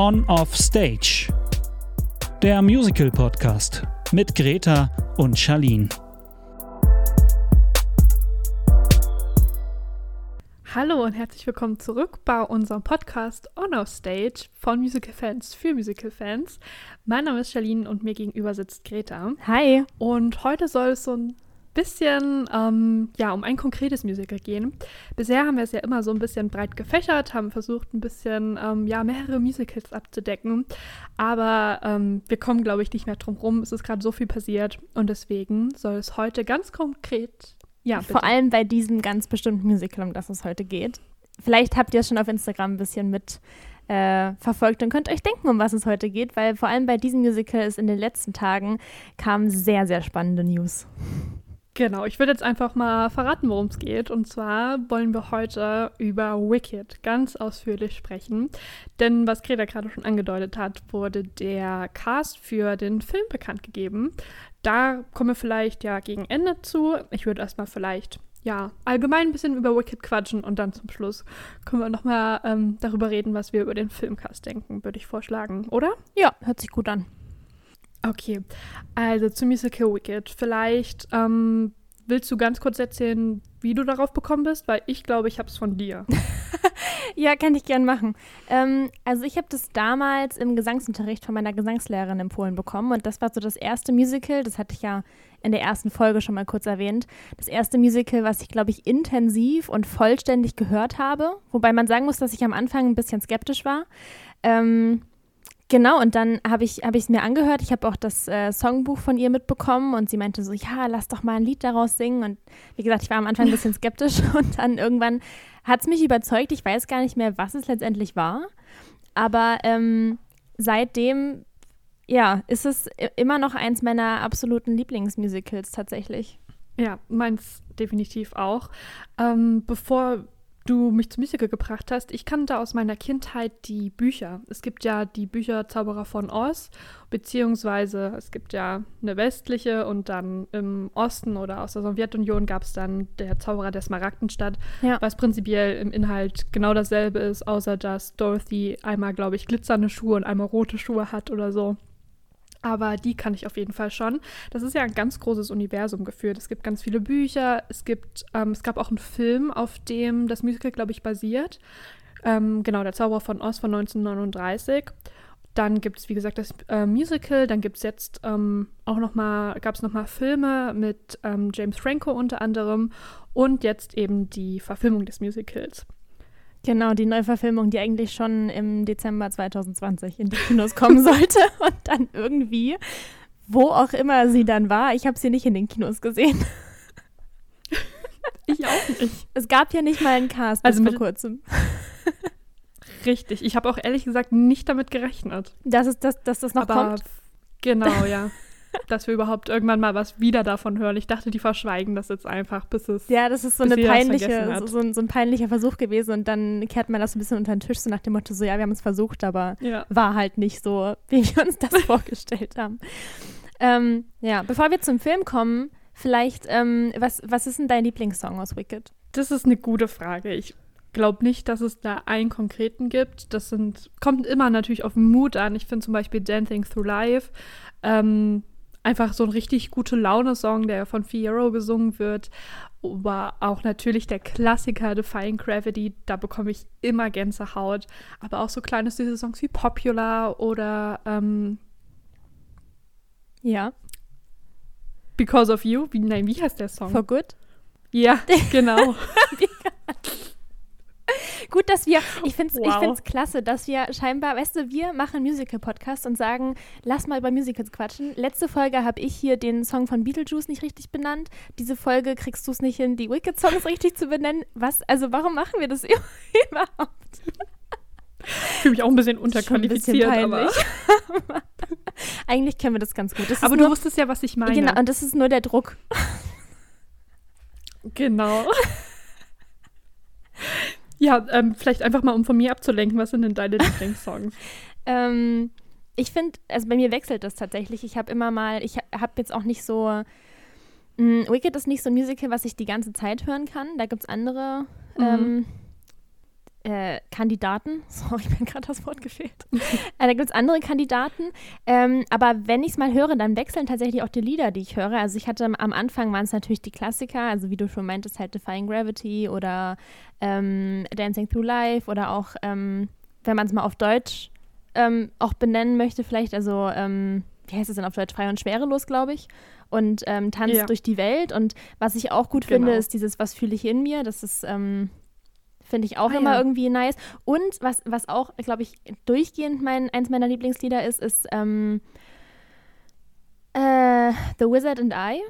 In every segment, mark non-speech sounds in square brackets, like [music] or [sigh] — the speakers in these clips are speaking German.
On Off Stage. Der Musical Podcast mit Greta und Charlene. Hallo und herzlich willkommen zurück bei unserem Podcast On Off Stage von Musical Fans für Musical Fans. Mein Name ist Charlene und mir gegenüber sitzt Greta. Hi. Und heute soll es so ein bisschen ähm, ja, um ein konkretes Musical gehen. Bisher haben wir es ja immer so ein bisschen breit gefächert, haben versucht, ein bisschen ähm, ja, mehrere Musicals abzudecken. Aber ähm, wir kommen, glaube ich, nicht mehr drum rum. Es ist gerade so viel passiert und deswegen soll es heute ganz konkret. Ja, bitte. Vor allem bei diesem ganz bestimmten Musical, um das es heute geht. Vielleicht habt ihr es schon auf Instagram ein bisschen mit äh, verfolgt und könnt euch denken, um was es heute geht, weil vor allem bei diesem Musical ist in den letzten Tagen kamen sehr, sehr spannende News. Genau, ich würde jetzt einfach mal verraten, worum es geht. Und zwar wollen wir heute über Wicked ganz ausführlich sprechen. Denn was Greta gerade schon angedeutet hat, wurde der Cast für den Film bekannt gegeben. Da kommen wir vielleicht ja gegen Ende zu. Ich würde erstmal vielleicht ja allgemein ein bisschen über Wicked quatschen und dann zum Schluss können wir nochmal ähm, darüber reden, was wir über den Filmcast denken, würde ich vorschlagen, oder? Ja, hört sich gut an. Okay, also zu Musical Wicked. Vielleicht ähm, willst du ganz kurz erzählen, wie du darauf bekommen bist, weil ich glaube, ich habe es von dir. [laughs] ja, kann ich gern machen. Ähm, also ich habe das damals im Gesangsunterricht von meiner Gesangslehrerin empfohlen bekommen und das war so das erste Musical, das hatte ich ja in der ersten Folge schon mal kurz erwähnt, das erste Musical, was ich glaube ich intensiv und vollständig gehört habe, wobei man sagen muss, dass ich am Anfang ein bisschen skeptisch war. Ähm, Genau, und dann habe ich es hab mir angehört. Ich habe auch das äh, Songbuch von ihr mitbekommen und sie meinte so, ja, lass doch mal ein Lied daraus singen. Und wie gesagt, ich war am Anfang ein bisschen [laughs] skeptisch [laughs] und dann irgendwann hat es mich überzeugt. Ich weiß gar nicht mehr, was es letztendlich war. Aber ähm, seitdem, ja, ist es immer noch eins meiner absoluten Lieblingsmusicals tatsächlich. Ja, meins definitiv auch. Ähm, bevor du mich zum Musical gebracht hast. Ich kannte aus meiner Kindheit die Bücher. Es gibt ja die Bücher Zauberer von Oz, beziehungsweise es gibt ja eine westliche und dann im Osten oder aus der Sowjetunion gab es dann der Zauberer der Smaragdenstadt, ja. was prinzipiell im Inhalt genau dasselbe ist, außer dass Dorothy einmal, glaube ich, glitzernde Schuhe und einmal rote Schuhe hat oder so. Aber die kann ich auf jeden Fall schon. Das ist ja ein ganz großes Universum geführt. Es gibt ganz viele Bücher. Es gibt, ähm, es gab auch einen Film, auf dem das Musical, glaube ich, basiert. Ähm, genau, der Zauberer von Oz von 1939. Dann gibt es, wie gesagt, das äh, Musical. Dann gibt es jetzt ähm, auch noch mal, gab es noch Filme mit ähm, James Franco unter anderem und jetzt eben die Verfilmung des Musicals. Genau, die Neuverfilmung, die eigentlich schon im Dezember 2020 in die Kinos kommen [laughs] sollte und dann irgendwie, wo auch immer sie dann war, ich habe sie nicht in den Kinos gesehen. Ich auch nicht. Es gab ja nicht mal einen Cast also bis vor kurzem. Richtig, ich habe auch ehrlich gesagt nicht damit gerechnet. Dass, es, dass, dass das noch Aber kommt? Genau, ja dass wir überhaupt irgendwann mal was wieder davon hören. Ich dachte, die verschweigen das jetzt einfach, bis es. Ja, das ist so, eine peinliche, so, ein, so, ein, peinlicher Versuch gewesen und dann kehrt man das ein bisschen unter den Tisch, so nach dem Motto, so ja, wir haben es versucht, aber ja. war halt nicht so, [laughs] wie wir uns das [laughs] vorgestellt haben. Ähm, ja, bevor wir zum Film kommen, vielleicht, ähm, was, was ist denn dein Lieblingssong aus Wicked? Das ist eine gute Frage. Ich glaube nicht, dass es da einen konkreten gibt. Das sind, kommt immer natürlich auf den Mut an. Ich finde zum Beispiel Dancing Through Life ähm, einfach so ein richtig gute Laune-Song, der von Fierro gesungen wird. Aber auch natürlich der Klassiker Defying Gravity, da bekomme ich immer Gänsehaut. Aber auch so kleine süße Songs wie Popular oder ähm, ja. Because of You. Wie, nein, wie heißt der Song? For Good? Ja, genau. [laughs] [laughs] Gut, dass wir, ich finde es wow. klasse, dass wir scheinbar, weißt du, wir machen Musical-Podcast und sagen, lass mal über Musicals quatschen. Letzte Folge habe ich hier den Song von Beetlejuice nicht richtig benannt. Diese Folge kriegst du es nicht hin, die Wicked-Songs richtig zu benennen. Was, also warum machen wir das [laughs] überhaupt? Ich fühle mich auch ein bisschen unterqualifiziert, ein bisschen aber. [laughs] Eigentlich können wir das ganz gut. Das aber nur, du wusstest ja, was ich meine. Genau, und das ist nur der Druck. Genau. [laughs] Ja, ähm, vielleicht einfach mal, um von mir abzulenken, was sind denn deine [laughs] Lieblingssongs? ähm, ich finde, also bei mir wechselt das tatsächlich. Ich habe immer mal, ich habe jetzt auch nicht so, mh, mm, Wicked ist nicht so ein Musical, was ich die ganze Zeit hören kann. Da gibt es andere. Mhm. Ähm, äh, Kandidaten. [laughs] Sorry, mir hat gerade das Wort gefehlt. äh, da gibt es andere Kandidaten. Ähm, aber wenn ich es mal höre, dann wechseln tatsächlich auch die Lieder, die ich höre. Also ich hatte am Anfang waren es natürlich die Klassiker, also wie du schon meintest, halt Defying Gravity oder ähm, Dancing Through Life oder auch, ähm, wenn man es mal auf Deutsch ähm, auch benennen möchte, vielleicht, also ähm, wie heißt es denn auf Deutsch, frei und schwerelos, glaube ich. Und ähm, tanzt ja. durch die Welt. Und was ich auch gut genau. finde, ist dieses, was fühle ich in mir. Das ist, ähm, finde ich auch ah, immer ja. irgendwie nice. Und was, was auch, glaube ich, durchgehend mein, eins meiner Lieblingslieder ist, ist ähm, äh, The Wizard and I.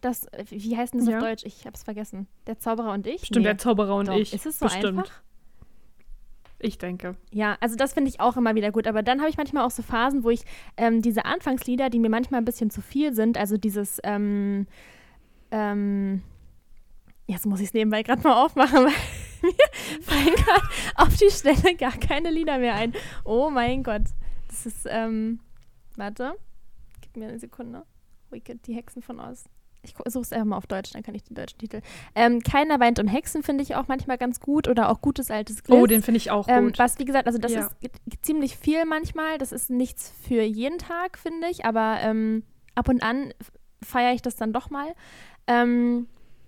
Das, wie heißt denn das ja. auf Deutsch? Ich habe es vergessen. Der Zauberer und ich? Stimmt, nee. der Zauberer und Doch. ich. Ist es so Bestimmt. einfach? Ich denke. Ja, also das finde ich auch immer wieder gut. Aber dann habe ich manchmal auch so Phasen, wo ich ähm, diese Anfangslieder, die mir manchmal ein bisschen zu viel sind, also dieses, ähm, ähm, jetzt muss ich es nebenbei gerade mal aufmachen, weil [laughs] mir fallen gerade auf die Stelle gar keine Lieder mehr ein. Oh mein Gott. Das ist, ähm, warte, gib mir eine Sekunde. Wicked, die Hexen von Oz ich suche es einfach mal auf Deutsch, dann kann ich den deutschen Titel. Ähm, Keiner weint um Hexen finde ich auch manchmal ganz gut oder auch gutes altes Gliss. Oh, den finde ich auch ähm, gut. Was, wie gesagt, also das ja. ist ziemlich viel manchmal. Das ist nichts für jeden Tag, finde ich, aber ähm, ab und an feiere ich das dann doch mal. Ähm,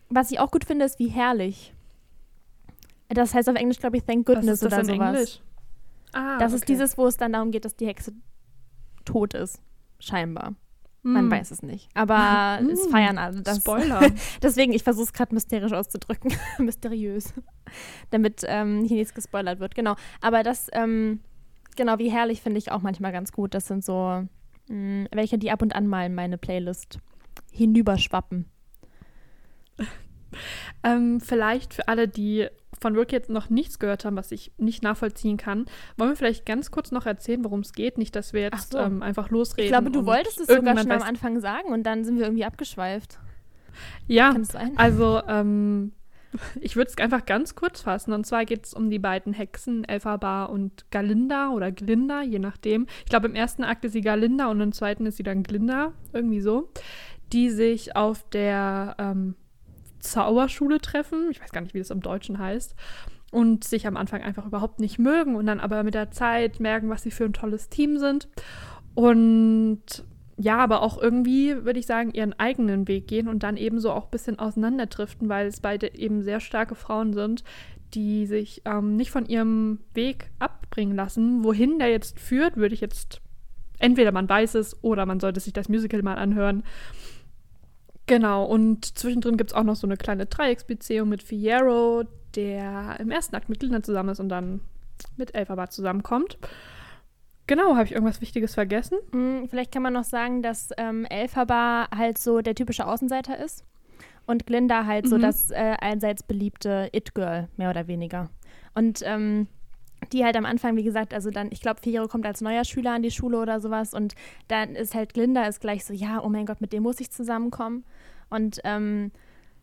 was ich auch gut finde, ist wie herrlich. Das heißt auf Englisch, glaube ich, Thank Goodness oder sowas. Englisch? Ah, das okay. ist dieses, wo es dann darum geht, dass die Hexe tot ist. Scheinbar. Man mm. weiß es nicht. Aber mm. [laughs] es feiern alle. Das. Spoiler. [laughs] Deswegen, ich versuche es gerade mysterisch auszudrücken. [laughs] Mysteriös. Damit ähm, hier nichts gespoilert wird. Genau. Aber das, ähm, genau, wie herrlich finde ich auch manchmal ganz gut. Das sind so mh, mm, welche, die ab und an mal in meine Playlist hinüberschwappen. ähm, vielleicht für alle, die von jetzt noch nichts gehört haben, was ich nicht nachvollziehen kann, wollen wir vielleicht ganz kurz noch erzählen, worum es geht? Nicht, dass wir jetzt so. ähm, einfach losreden. Ich glaube, du wolltest es sogar schon am Anfang sagen und dann sind wir irgendwie abgeschweift. Ja, also ähm, ich würde es einfach ganz kurz fassen. Und zwar geht es um die beiden Hexen, Elphaba und Galinda oder Glinda, je nachdem. Ich glaube, im ersten Akt ist sie Galinda und im zweiten ist sie dann Glinda, irgendwie so, die sich auf der ähm, Zauberschule treffen. Ich weiß gar nicht, wie das im Deutschen heißt. Und sich am Anfang einfach überhaupt nicht mögen und dann aber mit der Zeit merken, was sie für ein tolles Team sind. Und ja, aber auch irgendwie, würde ich sagen, ihren eigenen Weg gehen und dann ebenso auch ein bisschen auseinanderdriften, weil es beide eben sehr starke Frauen sind, die sich ähm, nicht von ihrem Weg abbringen lassen. Wohin der jetzt führt, würde ich jetzt entweder man weiß es oder man sollte sich das Musical mal anhören. Genau, und zwischendrin gibt es auch noch so eine kleine Dreiecksbeziehung mit Fierro, der im ersten Akt mit Glinda zusammen ist und dann mit Elphaba zusammenkommt. Genau, habe ich irgendwas Wichtiges vergessen? Mm, vielleicht kann man noch sagen, dass ähm, Elphaba halt so der typische Außenseiter ist und Glinda halt mhm. so das äh, allseits beliebte It-Girl, mehr oder weniger. Und ähm, die halt am Anfang, wie gesagt, also dann, ich glaube, Figaro kommt als neuer Schüler an die Schule oder sowas und dann ist halt Glinda ist gleich so, ja, oh mein Gott, mit dem muss ich zusammenkommen. Und ähm,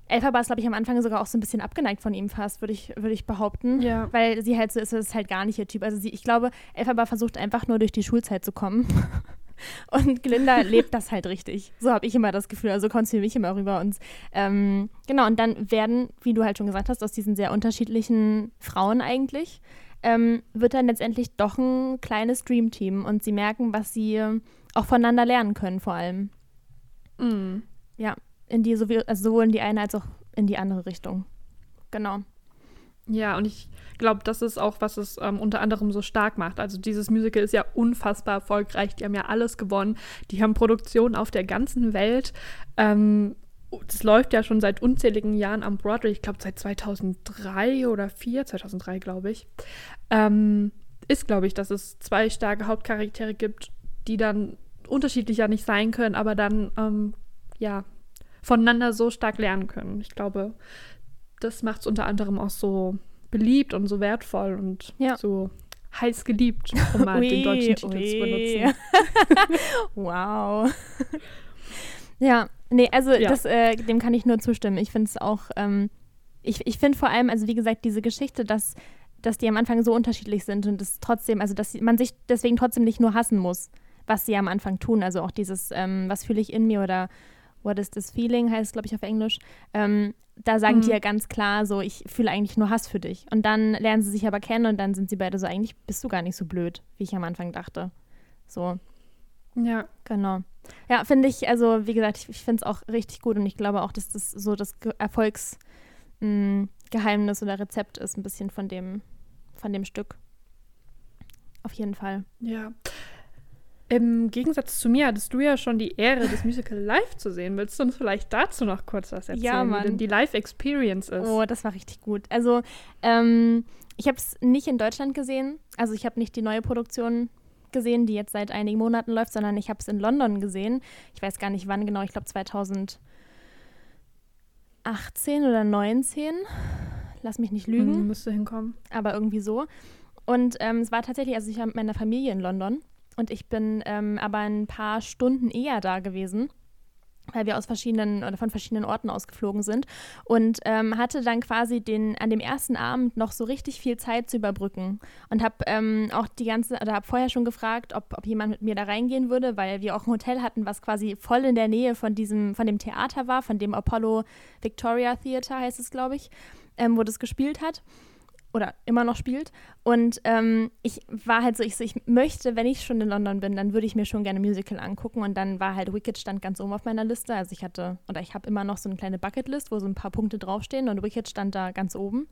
Elphaba ist, glaube ich, am Anfang sogar auch so ein bisschen abgeneigt von ihm fast, würde ich, würd ich behaupten. Ja. Weil sie halt so ist, ist halt gar nicht ihr Typ. Also sie, ich glaube, Elphaba versucht einfach nur durch die Schulzeit zu kommen. [laughs] Und Glinda lebt das halt richtig. So habe ich immer das Gefühl. Also kommt es für mich immer rüber. Und ähm, genau, und dann werden, wie du halt schon gesagt hast, aus diesen sehr unterschiedlichen Frauen eigentlich, ähm, wird dann letztendlich doch ein kleines Dreamteam und sie merken, was sie auch voneinander lernen können, vor allem. Mhm. Ja, in die sowohl, also sowohl in die eine als auch in die andere Richtung. Genau. Ja, und ich glaube, das ist auch, was es ähm, unter anderem so stark macht. Also dieses Musical ist ja unfassbar erfolgreich. Die haben ja alles gewonnen. Die haben Produktionen auf der ganzen Welt. Ähm, das läuft ja schon seit unzähligen Jahren am Broadway, ich glaube seit 2003 oder 2004, 2003 glaube ich, ähm, ist, glaube ich, dass es zwei starke Hauptcharaktere gibt, die dann unterschiedlicher nicht sein können, aber dann, ähm, ja, voneinander so stark lernen können. Ich glaube, das macht es unter anderem auch so beliebt und so wertvoll und ja. so heiß geliebt, um mal ui, den deutschen Titel ui. zu benutzen. [laughs] [laughs] wow. [laughs] ja, Nee, also ja. das, äh, dem kann ich nur zustimmen. Ich finde es auch, ähm, ich, ich finde vor allem, also wie gesagt, diese Geschichte, dass, dass die am Anfang so unterschiedlich sind und es trotzdem, also dass man sich deswegen trotzdem nicht nur hassen muss, was sie am Anfang tun. Also auch dieses, ähm, was fühle ich in mir oder What is this feeling, heißt glaube ich, auf Englisch. Ähm, da sagen Mhm. die ja ganz klar so, ich fühle eigentlich nur Hass für dich. Und dann lernen sie sich aber kennen und dann sind sie beide so, eigentlich bist du gar nicht so blöd, wie ich am Anfang dachte. So, Ja. genau. Ja, finde ich, also wie gesagt, ich, ich finde es auch richtig gut und ich glaube auch, dass das so das Ge- Erfolgsgeheimnis oder Rezept ist, ein bisschen von dem, von dem Stück. Auf jeden Fall. Ja. Im Gegensatz zu mir hattest du ja schon die Ehre, das Musical live zu sehen. Willst du uns vielleicht dazu noch kurz was erzählen, Ja, wie Mann. denn die Live-Experience ist? Oh, das war richtig gut. Also, ähm, ich habe es nicht in Deutschland gesehen. Also, ich habe nicht die neue Produktion gesehen, die jetzt seit einigen Monaten läuft, sondern ich habe es in London gesehen. Ich weiß gar nicht wann genau, ich glaube 2018 oder 19. Lass mich nicht lügen Hm, müsste hinkommen. aber irgendwie so. Und ähm, es war tatsächlich, also ich war mit meiner Familie in London und ich bin ähm, aber ein paar Stunden eher da gewesen, weil wir aus verschiedenen oder von verschiedenen Orten ausgeflogen sind und ähm, hatte dann quasi den an dem ersten Abend noch so richtig viel Zeit zu überbrücken und habe ähm, auch die ganze oder habe vorher schon gefragt, ob, ob jemand mit mir da reingehen würde, weil wir auch ein Hotel hatten, was quasi voll in der Nähe von diesem von dem Theater war, von dem Apollo Victoria Theater heißt es, glaube ich, ähm, wo das gespielt hat oder immer noch spielt. Und ähm, ich war halt so, ich, so, ich möchte, wenn ich schon in London bin, dann würde ich mir schon gerne Musical angucken. Und dann war halt Wicked stand ganz oben auf meiner Liste. Also ich hatte, oder ich habe immer noch so eine kleine Bucketlist, wo so ein paar Punkte draufstehen und Wicked stand da ganz oben.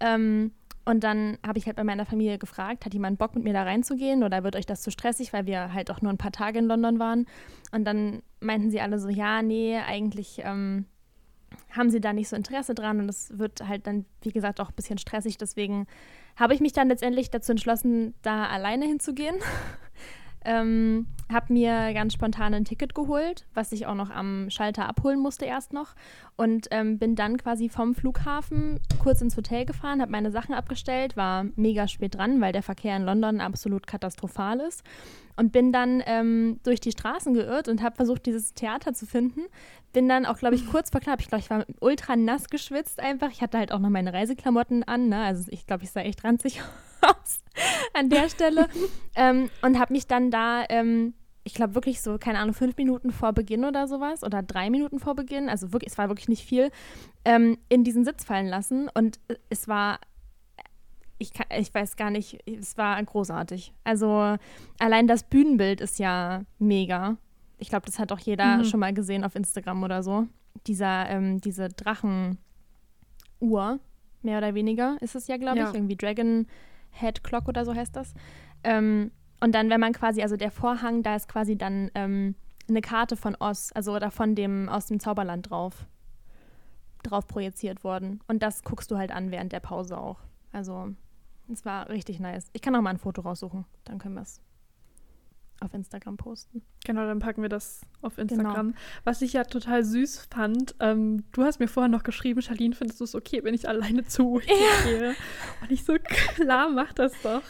Ähm, und dann habe ich halt bei meiner Familie gefragt, hat jemand Bock mit mir da reinzugehen oder wird euch das zu stressig, weil wir halt auch nur ein paar Tage in London waren. Und dann meinten sie alle so, ja, nee, eigentlich ähm, haben sie da nicht so Interesse dran und es wird halt dann, wie gesagt, auch ein bisschen stressig. Deswegen habe ich mich dann letztendlich dazu entschlossen, da alleine hinzugehen. Ähm, habe mir ganz spontan ein Ticket geholt, was ich auch noch am Schalter abholen musste erst noch und ähm, bin dann quasi vom Flughafen kurz ins Hotel gefahren, habe meine Sachen abgestellt, war mega spät dran, weil der Verkehr in London absolut katastrophal ist und bin dann ähm, durch die Straßen geirrt und habe versucht, dieses Theater zu finden. Bin dann auch, glaube ich, kurz vor knapp, ich glaube, ich war ultra nass geschwitzt einfach. Ich hatte halt auch noch meine Reiseklamotten an, ne? also ich glaube, ich sah echt ranzig aus an der Stelle [laughs] ähm, und habe mich dann da ähm, ich glaube wirklich so, keine Ahnung, fünf Minuten vor Beginn oder sowas oder drei Minuten vor Beginn, also wirklich, es war wirklich nicht viel, ähm, in diesen Sitz fallen lassen und äh, es war, ich, kann, ich weiß gar nicht, es war großartig. Also allein das Bühnenbild ist ja mega. Ich glaube, das hat auch jeder Mhm. schon mal gesehen auf Instagram oder so. Dieser, ähm, diese Drachenuhr, mehr oder weniger, ist es ja, glaube Ja. ich, irgendwie Dragon Head Clock oder so heißt das. Ähm, und dann, wenn man quasi, also der Vorhang, da ist quasi dann ähm, eine Karte von Oz, also oder von dem aus dem Zauberland drauf, drauf projiziert worden. Und das guckst du halt an während der Pause auch. Also, es war richtig nice. Ich kann auch mal ein Foto raussuchen, dann können wir es auf Instagram posten. Genau, dann packen wir das auf Genau. Instagram. Was ich ja total süß fand, ähm, du hast mir vorher noch geschrieben, Charlene, findest du es okay, wenn ich alleine zu Wicked gehe? Und ich so, klar, mach das doch.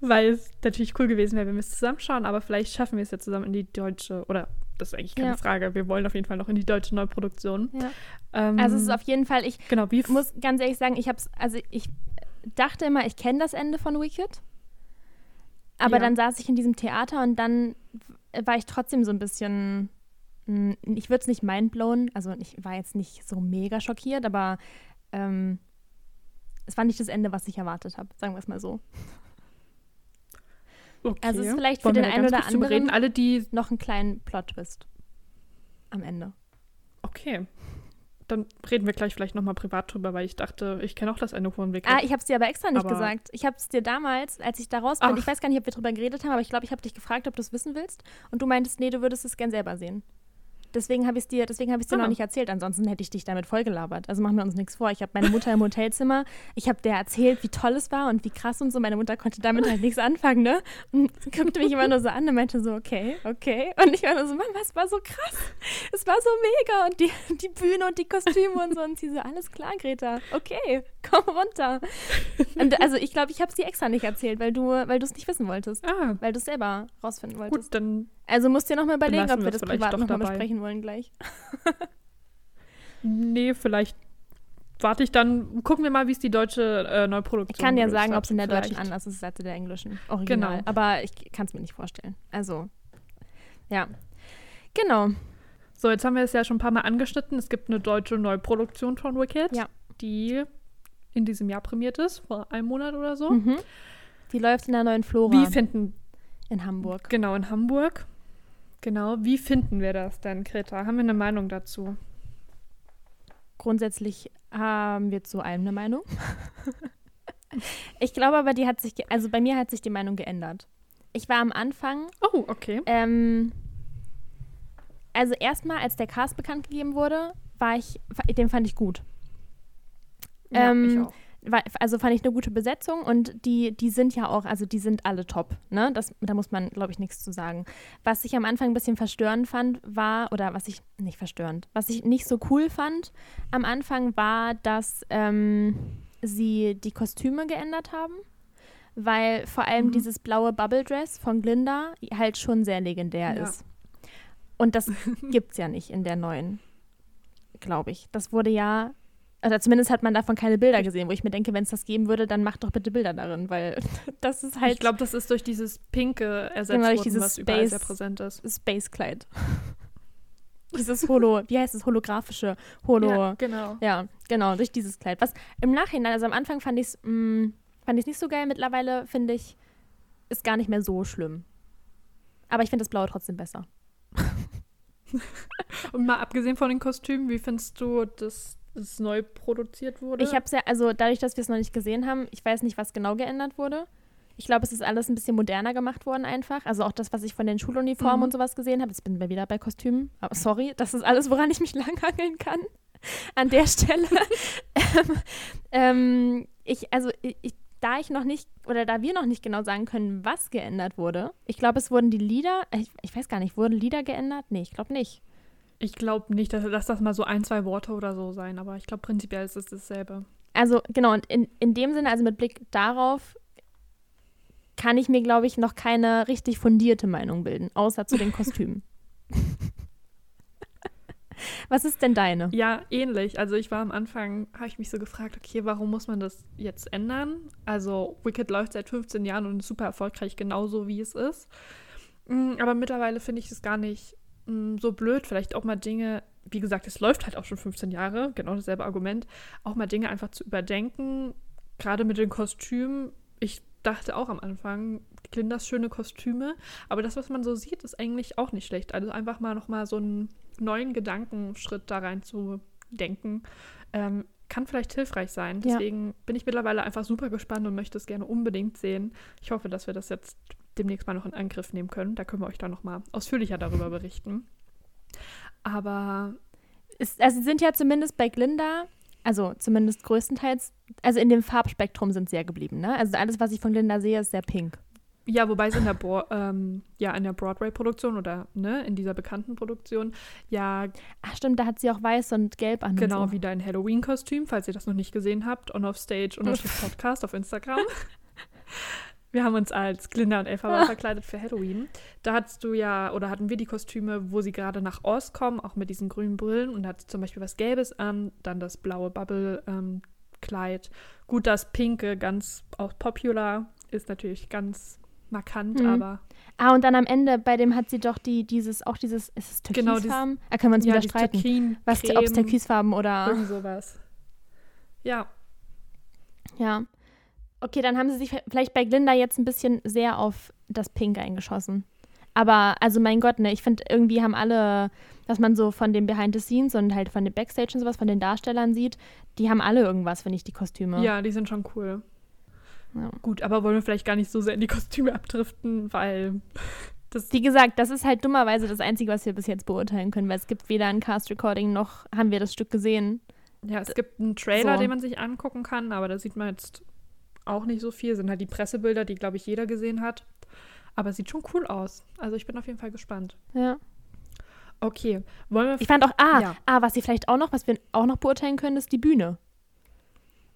Weil es natürlich cool gewesen wäre, wenn wir es zusammenschauen, aber vielleicht schaffen wir es ja zusammen in die deutsche, oder das ist eigentlich keine Ja. Frage, wir wollen auf jeden Fall noch in die deutsche Neuproduktion. Ja. Ähm, Also es ist auf jeden Fall, ich genau, wie muss ganz ehrlich sagen, ich hab's, also ich dachte immer, ich kenne das Ende von Wicked. Aber Ja. dann saß ich in diesem Theater und dann war ich trotzdem so ein bisschen, mh, ich würde es nicht mindblown, also ich war jetzt nicht so mega schockiert, aber ähm, es war nicht das Ende, was ich erwartet habe, sagen wir es mal so. okay. Also es ist vielleicht für Wollen den einen oder anderen reden? Alle, die noch einen kleinen Plot-Twist am Ende. Okay. Dann reden wir gleich vielleicht nochmal privat drüber, weil ich dachte, ich kenne auch das Ende von Wicked. Ah, ich habe es dir aber extra nicht Aber- gesagt. Ich habe es dir damals, als ich da raus bin, Ach. ich weiß gar nicht, ob wir drüber geredet haben, aber ich glaube, ich habe dich gefragt, ob du es wissen willst. Und du meintest, nee, du würdest es gern selber sehen. Deswegen habe ich es dir, deswegen habe ich dir Ah. noch nicht erzählt. Ansonsten hätte ich dich damit vollgelabert. Also machen wir uns nichts vor. Ich habe meine Mutter im Hotelzimmer. Ich habe der erzählt, wie toll es war und wie krass und so. Meine Mutter konnte damit halt nichts anfangen, ne? Und guckte mich immer nur so an und meinte so, okay, okay. Und ich war nur so, Mama, es war so krass. Es war so mega. Und die, die Bühne und die Kostüme und so. Und sie so, alles klar, Greta. Okay, komm runter. Und also ich glaube, ich habe es dir extra nicht erzählt, weil du weil du es nicht wissen wolltest. ah, Weil du es selber rausfinden wolltest. gut, dann Also musst du dir nochmal überlegen, lassen ob wir das privat doch nochmal besprechen wollen gleich. [laughs] Nee, vielleicht warte ich dann, gucken wir mal, wie es die deutsche äh, Neuproduktion Ich kann gelöst sagen, ob es in der deutschen Vielleicht- anders ist als in der englischen Original. Genau. Aber ich kann es mir nicht vorstellen. Also, ja. Genau. So, jetzt haben wir es ja schon ein paar Mal angeschnitten. Es gibt eine deutsche Neuproduktion von Wicked, Ja. die in diesem Jahr prämiert ist, vor einem Monat oder so. Mhm. Die läuft in der neuen Flora Wie finden, in Hamburg. genau, in Hamburg. Genau, wie finden wir das denn, Greta? Haben wir eine Meinung dazu? Grundsätzlich haben wir zu allem eine Meinung. [laughs] ich glaube aber, die hat sich, also bei mir hat sich die Meinung geändert. Ich war am Anfang, Oh, okay. ähm, also erstmal, als der Cast bekannt gegeben wurde, war ich, den fand ich gut. Ja, Ähm, ich auch. Also fand ich eine gute Besetzung und die, die sind ja auch, also die sind alle top. Ne? Das, da muss man, glaube ich, nichts zu sagen. Was ich am Anfang ein bisschen verstörend fand, war, oder was ich, nicht verstörend, was ich nicht so cool fand am Anfang war, dass ähm, sie die Kostüme geändert haben. Weil vor allem Mhm. dieses blaue Bubble Dress von Glinda halt schon sehr legendär Ja. ist. Und das gibt's ja nicht in der neuen, glaube ich. Das wurde ja oder zumindest hat man davon keine Bilder gesehen, wo ich mir denke, wenn es das geben würde, dann macht doch bitte Bilder darin, weil [laughs] das ist halt ich glaube, das ist durch dieses Pinke ersetzt Genau, worden, dieses was überall sehr Space- präsent ist. Space-Kleid. [laughs] dieses Holo, wie heißt es, holographische Holo. Ja, Ja. genau. genau, durch dieses Kleid. Was im Nachhinein, also am Anfang fand ich es fand ich's nicht so geil, mittlerweile finde ich, ist gar nicht mehr so schlimm. Aber ich finde das Blaue trotzdem besser. [laughs] Und mal abgesehen von den Kostümen, wie findest du, dass es neu produziert wurde? Ich habe es ja, also dadurch, dass wir es noch nicht gesehen haben, ich weiß nicht, was genau geändert wurde. Ich glaube, es ist alles ein bisschen moderner gemacht worden einfach. Also auch das, was ich von den Schuluniformen Mhm. und sowas gesehen habe. Jetzt bin ich wieder bei Kostümen. Aber sorry, das ist alles, woran ich mich [laughs] langhangeln kann. An der Stelle. [laughs] ähm, ähm, ich, also ich, da ich noch nicht, oder da wir noch nicht genau sagen können, was geändert wurde. Ich glaube, es wurden die Lieder, ich, ich weiß gar nicht, wurden Lieder geändert? Nee, ich glaube nicht. Ich glaube nicht, dass, dass das mal so ein, zwei Worte oder so sein, aber ich glaube prinzipiell ist es dasselbe. Also genau, und in, in dem Sinne, also mit Blick darauf, kann ich mir, glaube ich, noch keine richtig fundierte Meinung bilden, außer zu den Kostümen. [laughs] Was ist denn deine? Ja, ähnlich. Also ich war am Anfang, habe ich mich so gefragt, okay, warum muss man das jetzt ändern? Also Wicked läuft seit 15 Jahren und ist super erfolgreich, genauso wie es ist. Mm, Aber mittlerweile finde ich es gar nicht so blöd, vielleicht auch mal Dinge, wie gesagt, es läuft halt auch schon 15 Jahre, genau dasselbe Argument, auch mal Dinge einfach zu überdenken, gerade mit den Kostümen. Ich dachte auch am Anfang, Glindas schöne Kostüme, aber das, was man so sieht, ist eigentlich auch nicht schlecht. Also einfach mal nochmal so einen neuen Gedankenschritt da rein zu denken, ähm, kann vielleicht hilfreich sein. Ja. Deswegen bin ich mittlerweile einfach super gespannt und möchte es gerne unbedingt sehen. Ich hoffe, dass wir das jetzt demnächst mal noch in Angriff nehmen können. Da können wir euch dann nochmal ausführlicher darüber berichten. Aber Ist, also sie sind ja zumindest bei Glinda, also zumindest größtenteils, also in dem Farbspektrum sind sie ja geblieben, ne? Also alles, was ich von Glinda sehe, ist sehr pink. Ja, wobei es in der, Bo ähm, ja, in der Broadway-Produktion oder ne, in dieser bekannten Produktion ja Ach stimmt, da hat sie auch weiß und gelb an. genau so. wie dein Halloween-Kostüm, falls ihr das noch nicht gesehen habt, on off stage und [laughs] Podcast auf Instagram. [laughs] Wir haben uns als Glinda und Elphaba verkleidet für Halloween. Da hattest du ja, oder hatten wir die Kostüme, wo sie gerade nach Oz kommen, auch mit diesen grünen Brillen und hat zum Beispiel was Gelbes an, dann das blaue Bubble-Kleid. Gut, das Pinke, ganz auch popular, ist natürlich ganz markant, Mhm. aber Ah, und dann am Ende, bei dem hat sie doch die, dieses, auch dieses, ist es Genau, Türkisfarben? da können wir uns ja, wieder streiten. Was, ob es Türkisfarben oder. irgend sowas. Ja, Ja. Okay, dann haben sie sich vielleicht bei Glinda jetzt ein bisschen sehr auf das Pink eingeschossen. Aber, also mein Gott, ne, ich finde, irgendwie haben alle, was man so von den Behind the Scenes und halt von den Backstage und sowas, von den Darstellern sieht, die haben alle irgendwas, finde ich, die Kostüme. ja, die sind schon cool. Ja. Gut, aber wollen wir vielleicht gar nicht so sehr in die Kostüme abdriften, weil [laughs] das Wie gesagt, das ist halt dummerweise das Einzige, was wir bis jetzt beurteilen können, weil es gibt weder ein Cast-Recording noch haben wir das Stück gesehen. ja, es gibt einen Trailer, So. den man sich angucken kann, aber da sieht man jetzt auch nicht so viel. Sind halt die Pressebilder, die glaube ich jeder gesehen hat. Aber es sieht schon cool aus. Also ich bin auf jeden Fall gespannt. Ja. Okay, wollen wir Ich fand auch, ah, Ja. ah, was sie vielleicht auch noch, was wir auch noch beurteilen können, ist die Bühne.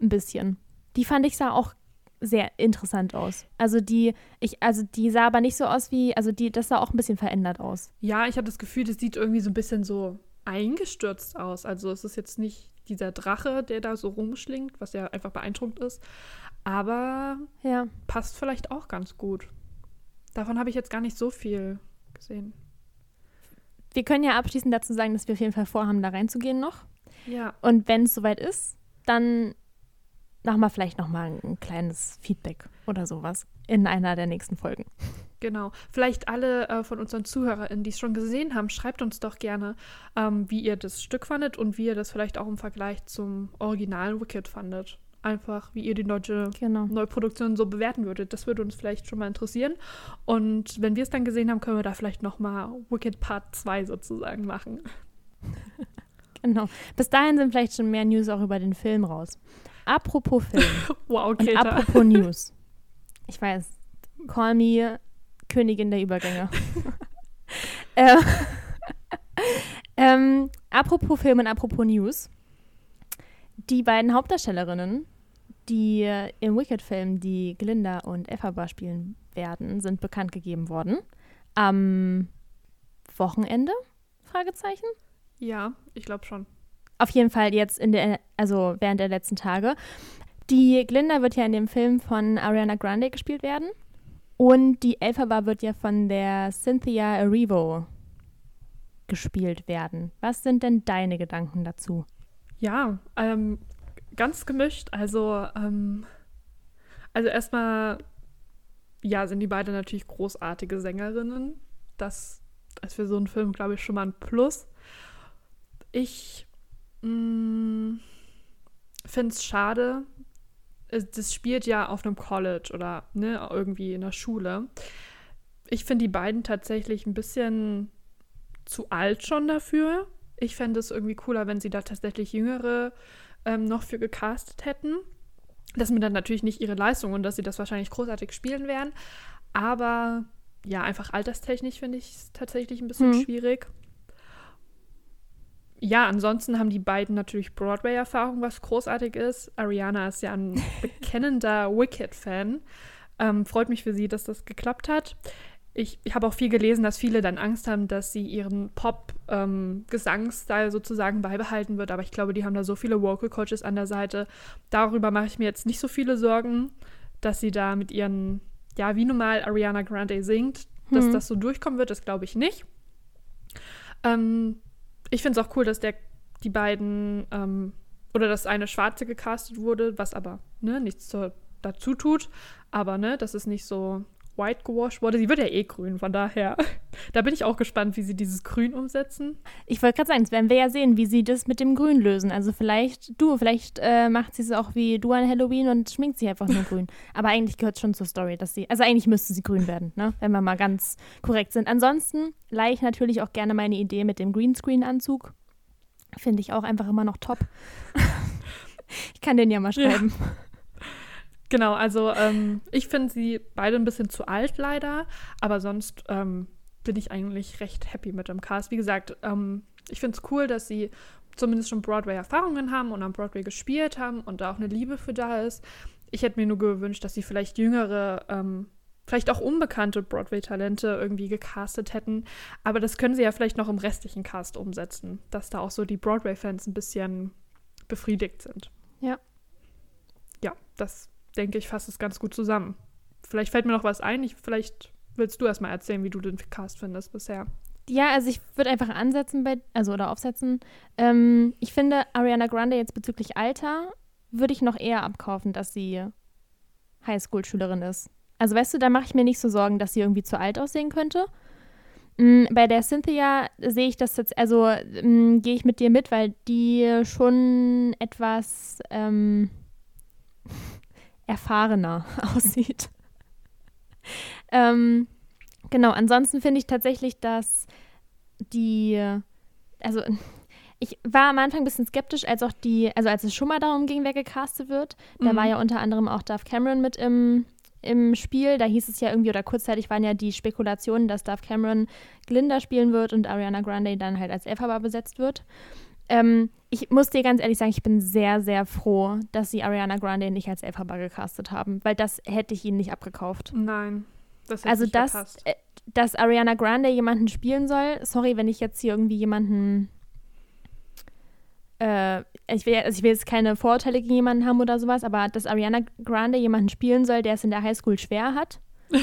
Ein bisschen. Die fand ich sah auch sehr interessant aus. Also die, ich, also die sah aber nicht so aus wie, also die, das sah auch ein bisschen verändert aus. Ja, ich habe das Gefühl, das sieht irgendwie so ein bisschen so eingestürzt aus. Also es ist jetzt nicht dieser Drache, der da so rumschlingt, was ja einfach beeindruckend ist. Aber Ja. passt vielleicht auch ganz gut. Davon habe ich jetzt gar nicht so viel gesehen. wir können ja abschließend dazu sagen, dass wir auf jeden Fall vorhaben, da reinzugehen noch. Ja. Und wenn es soweit ist, dann machen wir vielleicht nochmal ein kleines Feedback oder sowas in einer der nächsten Folgen. Genau. Vielleicht alle äh, von unseren ZuhörerInnen, die es schon gesehen haben, schreibt uns doch gerne, ähm, wie ihr das Stück fandet und wie ihr das vielleicht auch im Vergleich zum Original Wicked fandet. Einfach, wie ihr die deutsche Genau. Neuproduktion so bewerten würdet. Das würde uns vielleicht schon mal interessieren. Und wenn wir es dann gesehen haben, können wir da vielleicht nochmal Wicked Part 2 sozusagen machen. [laughs] Genau. Bis dahin sind vielleicht schon mehr News auch über den Film raus. Apropos Film [laughs] Wow, und Greta. apropos News. Ich weiß, call me Königin der Übergänge. [laughs] äh, ähm, apropos Film und apropos News. Die beiden Hauptdarstellerinnen, die im Wicked-Film die Glinda und Effaba spielen werden, sind bekannt gegeben worden. Am Wochenende? Fragezeichen? Ja, ich glaube schon. Auf jeden Fall jetzt in der, also während der letzten Tage. Die Glinda wird ja in dem Film von Ariana Grande gespielt werden. Und die Elphaba wird ja von der Cynthia Erivo gespielt werden. Was sind denn deine Gedanken dazu? Ja, ähm, ganz gemischt. Also, ähm, also erstmal, ja, sind die beide natürlich großartige Sängerinnen. Das ist für so einen Film, glaube ich, schon mal ein Plus. Ich finde es schade. Das spielt ja auf einem College oder ne, irgendwie in der Schule. Ich finde die beiden tatsächlich ein bisschen zu alt schon dafür. Ich fände es irgendwie cooler, wenn sie da tatsächlich Jüngere ähm, noch für gecastet hätten. Das sind dann natürlich nicht ihre Leistung und dass sie das wahrscheinlich großartig spielen werden. Aber ja, einfach alterstechnisch finde ich es tatsächlich ein bisschen Hm. schwierig. Ja, ansonsten haben die beiden natürlich Broadway-Erfahrung, was großartig ist. Ariana ist ja ein [laughs] bekennender Wicked-Fan. Ähm, freut mich für sie, dass das geklappt hat. Ich, ich habe auch viel gelesen, dass viele dann Angst haben, dass sie ihren Pop-Gesangsstyle sozusagen beibehalten wird. Aber ich glaube, die haben da so viele Vocal Coaches an der Seite. Darüber mache ich mir jetzt nicht so viele Sorgen, dass sie da mit ihren, ja, wie normal Ariana Grande singt, dass Hm. das so durchkommen wird, das glaube ich nicht. Ähm, ich finde es auch cool, dass der, die beiden, ähm, oder dass eine Schwarze gecastet wurde, was aber ne, nichts zu, dazu tut. Aber ne, dass es nicht so white gewasht wurde. Sie wird ja eh grün, von daher. [laughs] da bin ich auch gespannt, wie sie dieses Grün umsetzen. Ich wollte gerade sagen, das werden wir ja sehen, wie sie das mit dem Grün lösen. Also vielleicht du, vielleicht äh, macht sie es auch wie du an Halloween und schminkt sie einfach nur grün. [laughs] Aber eigentlich gehört es schon zur Story, dass sie, also eigentlich müsste sie grün werden, ne? wenn wir mal ganz korrekt sind. Ansonsten leihe ich natürlich auch gerne meine Idee mit dem Greenscreen-Anzug. Finde ich auch einfach immer noch top. [laughs] ich kann den ja mal Ja. Genau, also ähm, ich finde sie beide ein bisschen zu alt leider, aber sonst ähm, bin ich eigentlich recht happy mit dem Cast. Wie gesagt, ähm, ich finde es cool, dass sie zumindest schon Broadway-Erfahrungen haben und am Broadway gespielt haben und da auch eine Liebe für da ist. Ich hätte mir nur gewünscht, dass sie vielleicht jüngere, ähm, vielleicht auch unbekannte Broadway-Talente irgendwie gecastet hätten. Aber das können sie ja vielleicht noch im restlichen Cast umsetzen, dass da auch so die Broadway-Fans ein bisschen befriedigt sind. Ja. Ja, das denke ich, fasst es ganz gut zusammen. Vielleicht fällt mir noch was ein. Ich, vielleicht willst du erst mal erzählen, wie du den Cast findest bisher. Ja, also ich würde einfach ansetzen bei, also oder aufsetzen. Ähm, ich finde Ariana Grande jetzt bezüglich Alter würde ich noch eher abkaufen, dass sie Highschool-Schülerin ist. Also weißt du, da mache ich mir nicht so Sorgen, dass sie irgendwie zu alt aussehen könnte. Mm, Bei der Cynthia sehe ich das jetzt, also mm, gehe ich mit dir mit, weil die schon etwas ähm, erfahrener [laughs] aussieht. ähm, genau, ansonsten finde ich tatsächlich, dass die, also ich war am Anfang ein bisschen skeptisch, als auch die, also als es schon mal darum ging, wer gecastet wird. Da Mhm. war ja unter anderem auch Dove Cameron mit im, im Spiel. Da hieß es ja irgendwie, oder kurzzeitig waren ja die Spekulationen, dass Dove Cameron Glinda spielen wird und Ariana Grande dann halt als Elphaba besetzt wird. Ähm, ich muss dir ganz ehrlich sagen, ich bin sehr, sehr froh, dass sie Ariana Grande nicht als Elphaba gecastet haben, weil das hätte ich ihnen nicht abgekauft. Nein. Das hätte Also nicht das, äh, dass Ariana Grande jemanden spielen soll, sorry, wenn ich jetzt hier irgendwie jemanden, äh, ich will, also ich will jetzt keine Vorurteile gegen jemanden haben oder sowas, aber dass Ariana Grande jemanden spielen soll, der es in der Highschool schwer hat, [laughs]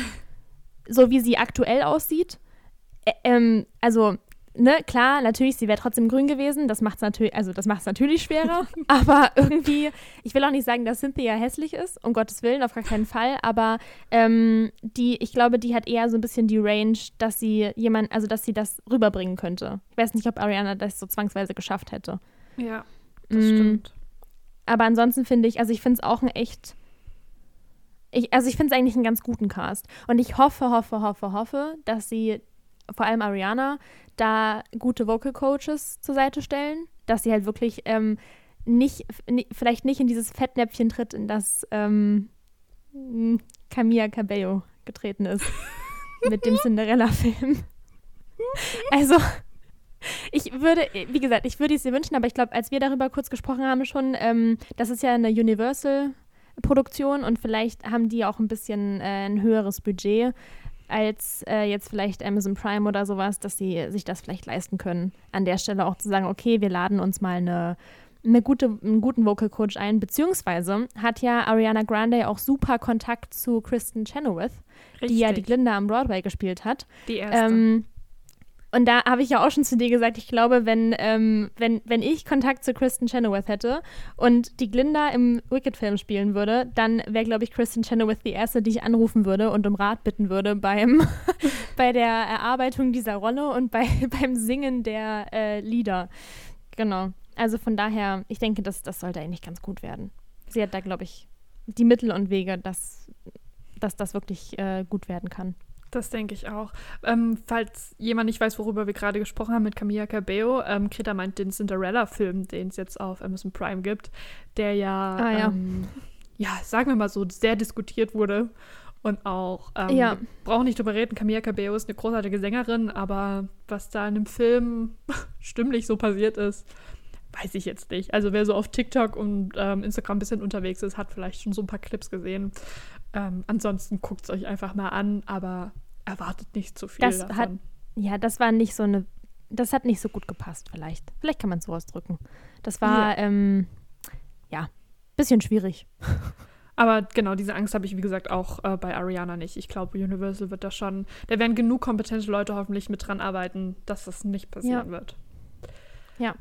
so wie sie aktuell aussieht, äh, ähm, also ne, klar, natürlich, sie wäre trotzdem grün gewesen. Das macht es natürlich, also das macht es natürlich schwerer. [laughs] aber irgendwie, ich will auch nicht sagen, dass Cynthia hässlich ist, um Gottes Willen, auf gar keinen Fall. Aber ähm, die, ich glaube, die hat eher so ein bisschen die Range, dass sie jemand, also dass sie das rüberbringen könnte. Ich weiß nicht, ob Ariana das so zwangsweise geschafft hätte. Ja, das Mm. stimmt. Aber ansonsten finde ich, also ich finde es auch ein echt. Ich, also ich finde es eigentlich einen ganz guten Cast. Und ich hoffe, hoffe, hoffe, hoffe, dass sie, vor allem Ariana, da gute Vocal Coaches zur Seite stellen, dass sie halt wirklich ähm, nicht, ni- vielleicht nicht in dieses Fettnäpfchen tritt, in das ähm, m, Camilla Cabello getreten ist [laughs] mit dem Cinderella-Film. Also, ich würde, wie gesagt, ich würde es ihr wünschen, aber ich glaube, als wir darüber kurz gesprochen haben schon, ähm, das ist ja eine Universal-Produktion und vielleicht haben die auch ein bisschen äh, ein höheres Budget als äh, jetzt vielleicht Amazon Prime oder sowas, dass sie sich das vielleicht leisten können. An der Stelle auch zu sagen, okay, wir laden uns mal eine, eine gute, einen guten Vocal Coach ein, beziehungsweise hat ja Ariana Grande auch super Kontakt zu Kristen Chenoweth, die ja die Glinda am Broadway gespielt hat. Die erste. Ähm, und da habe ich ja auch schon zu dir gesagt, ich glaube, wenn, ähm, wenn, wenn ich Kontakt zu Kristen Chenoweth hätte und die Glinda im Wicked-Film spielen würde, dann wäre, glaube ich, Kristen Chenoweth die erste, die ich anrufen würde und um Rat bitten würde beim, [laughs] bei der Erarbeitung dieser Rolle und bei, [laughs] beim Singen der äh, Lieder. Genau. Also von daher, ich denke, das, das sollte eigentlich ganz gut werden. Sie hat da, glaube ich, die Mittel und Wege, dass, dass das wirklich äh, gut werden kann. Das denke ich auch. Ähm, falls jemand nicht weiß, worüber wir gerade gesprochen haben mit Camilla Cabello, ähm, Greta meint den Cinderella-Film, den es jetzt auf Amazon Prime gibt, der ja, Ah, ja. Ähm, ja, sagen wir mal so, sehr diskutiert wurde. Und auch, ähm, Ja. wir brauchen nicht drüber reden, Camilla Cabello ist eine großartige Sängerin, aber was da in dem Film [laughs] stimmlich so passiert ist, weiß ich jetzt nicht. Also wer so auf TikTok und ähm, Instagram ein bisschen unterwegs ist, hat vielleicht schon so ein paar Clips gesehen. Ähm, ansonsten guckt es euch einfach mal an, aber erwartet nicht zu viel Das davon. hat- Ja, das war nicht so eine. Das hat nicht so gut gepasst, vielleicht. Vielleicht kann man es so ausdrücken. Das war, ähm, ja, bisschen schwierig. [laughs] Aber genau, diese Angst habe ich, wie gesagt, auch äh, bei Ariana nicht. Ich glaube, Universal wird da schon, da werden genug kompetente Leute hoffentlich mit dran arbeiten, dass das nicht passieren wird. Ja.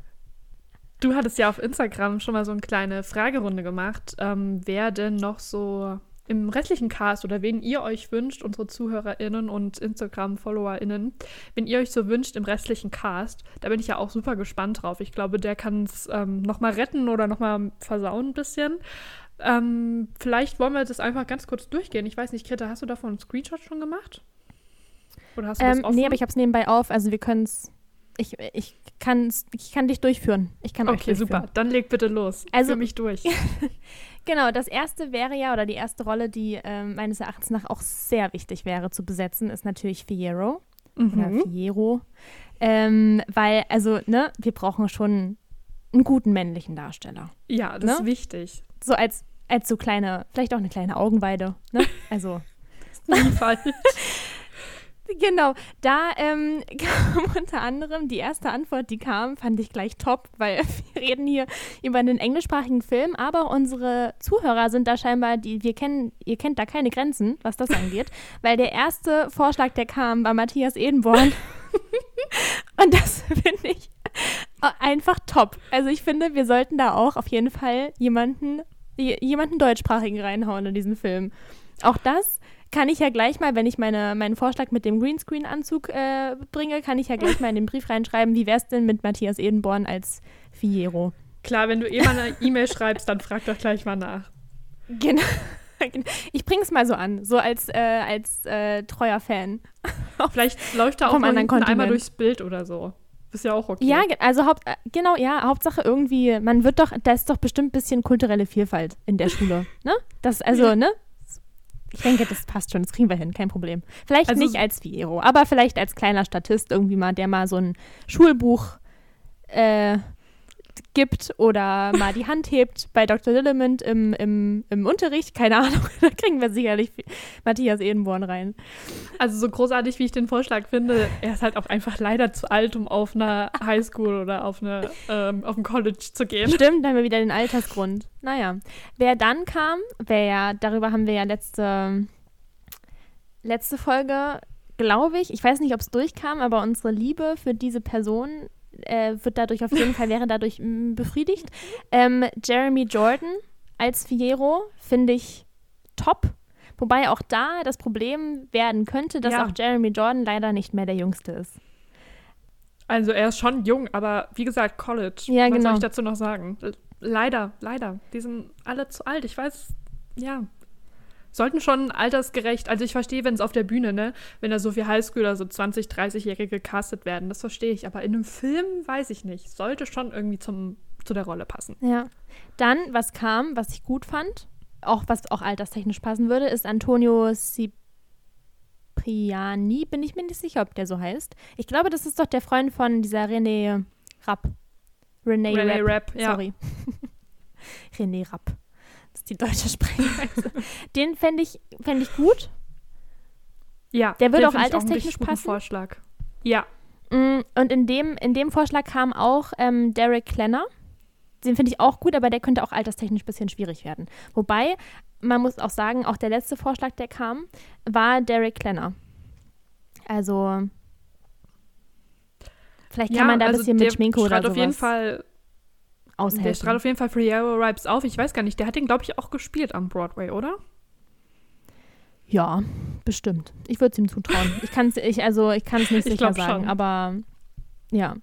Du hattest ja auf Instagram schon mal so eine kleine Fragerunde gemacht, ähm, wer denn noch so im restlichen Cast oder wen ihr euch wünscht, unsere ZuhörerInnen und Instagram-FollowerInnen, wenn ihr euch so wünscht im restlichen Cast, da bin ich ja auch super gespannt drauf. Ich glaube, der kann es ähm, nochmal retten oder nochmal versauen ein bisschen. Ähm, vielleicht wollen wir das einfach ganz kurz durchgehen. Ich weiß nicht, Greta, hast du davon einen Screenshot schon gemacht? Oder hast du Ähm, das offen? nee, aber ich habe es nebenbei auf. Also wir können es. Ich, ich, kann's, ich kann dich durchführen. Ich kann euch Okay, durchführen. super. Dann leg bitte los. Also- Führ mich durch. [laughs] Genau, das erste wäre ja, oder die erste Rolle, die ähm, meines Erachtens nach auch sehr wichtig wäre zu besetzen, ist natürlich Fierro. Oder Mhm. Fiero. Ähm, weil, also, ne, wir brauchen schon einen guten männlichen Darsteller. Ja, das Ne? ist wichtig. So als, als so kleine, vielleicht auch eine kleine Augenweide. Ne? [laughs] Also, Nie falsch. [laughs] genau. Da ähm, [laughs] kam unter anderem die erste Antwort, die kam, fand ich gleich top, weil [laughs] wir reden hier über einen englischsprachigen Film, aber unsere Zuhörer sind da scheinbar, die wir kennen, ihr kennt da keine Grenzen, was das angeht, [laughs] weil der erste Vorschlag, der kam, war Matthias Edenborn. Und das finde ich einfach top. Also ich finde, wir sollten da auch auf jeden Fall jemanden, jemanden deutschsprachigen reinhauen in diesen Film. Auch das kann ich ja gleich mal, wenn ich meine, meinen Vorschlag mit dem Greenscreen-Anzug äh, bringe, kann ich ja gleich mal in den Brief reinschreiben, wie wär's denn mit Matthias Edenborn als Fiero? Klar, wenn du eh mal eine E-Mail schreibst, dann frag doch gleich mal nach. Genau. [laughs] Ich bring's mal so an, so als, äh, als äh, treuer Fan. [laughs] Vielleicht läuft da auch mal einmal durchs Bild oder so. Ist ja auch okay. Ja, also Haupt, äh, genau, ja, Hauptsache irgendwie, man wird doch, da ist doch bestimmt ein bisschen kulturelle Vielfalt in der Schule, ne? Das, also, Ja. ne? Ich denke, das passt schon, das kriegen wir hin, kein Problem. Vielleicht Also- nicht als Fiero, aber vielleicht als kleiner Statist irgendwie mal, der mal so ein Schulbuch äh, gibt oder mal die Hand hebt bei Dr. Lillement im, im, im Unterricht, keine Ahnung, [laughs] da kriegen wir sicherlich Matthias Edenborn rein. Also so großartig, wie ich den Vorschlag finde, er ist halt auch einfach leider zu alt, um auf einer Highschool oder auf, eine, ähm, auf ein College zu gehen. Stimmt, dann haben wir wieder den Altersgrund. Naja. Wer dann kam, wer ja, darüber haben wir ja letzte, letzte Folge glaube ich, ich weiß nicht, ob es durchkam, aber unsere Liebe für diese Person äh, wird dadurch auf jeden Fall, wäre dadurch mh, befriedigt. Ähm, Jeremy Jordan als Fiero finde ich top. Wobei auch da das Problem werden könnte, dass Ja. auch Jeremy Jordan leider nicht mehr der Jüngste ist. Also er ist schon jung, aber wie gesagt, College. Ja, Was soll genau. ich dazu noch sagen? Leider, leider. Die sind alle zu alt. Ich weiß, ja. Sollten schon altersgerecht, also ich verstehe, wenn es auf der Bühne, ne, wenn da so viel Highschooler, so 20, 30-Jährige gecastet werden, das verstehe ich. Aber in einem Film weiß ich nicht. Sollte schon irgendwie zum, zu der Rolle passen. Ja. Dann, was kam, was ich gut fand, auch was auch alterstechnisch passen würde, ist Antonio Cipriani. Bin ich mir nicht sicher, ob der so heißt. Ich glaube, das ist doch der Freund von dieser René Rapp. René, René Rapp. Rapp, ja. Sorry. [laughs] René Rapp. Ist die deutsche [laughs] Sprechweise. Den fände ich, fänd ich gut. Ja, Der würde auch alterstechnisch passen? Vorschlag. Ja, Mm, Und in dem, in dem Vorschlag kam auch ähm, Derek Klenner. Den finde ich auch gut, aber der könnte auch alterstechnisch ein bisschen schwierig werden. Wobei, man muss auch sagen, auch der letzte Vorschlag, der kam, war Derek Klenner. Also, vielleicht kann ja, man da ein also bisschen mit Schminke oder sowas auf jeden Fall, der aushelfen. strahlt auf jeden Fall Friero Vibes auf. Ich weiß gar nicht, der hat den, glaube ich, auch gespielt am Broadway, oder? Ja, bestimmt. Ich würde es ihm zutrauen. Ich kann es ich, also, ich nicht [laughs] Ich sicher sagen, schon. aber ja.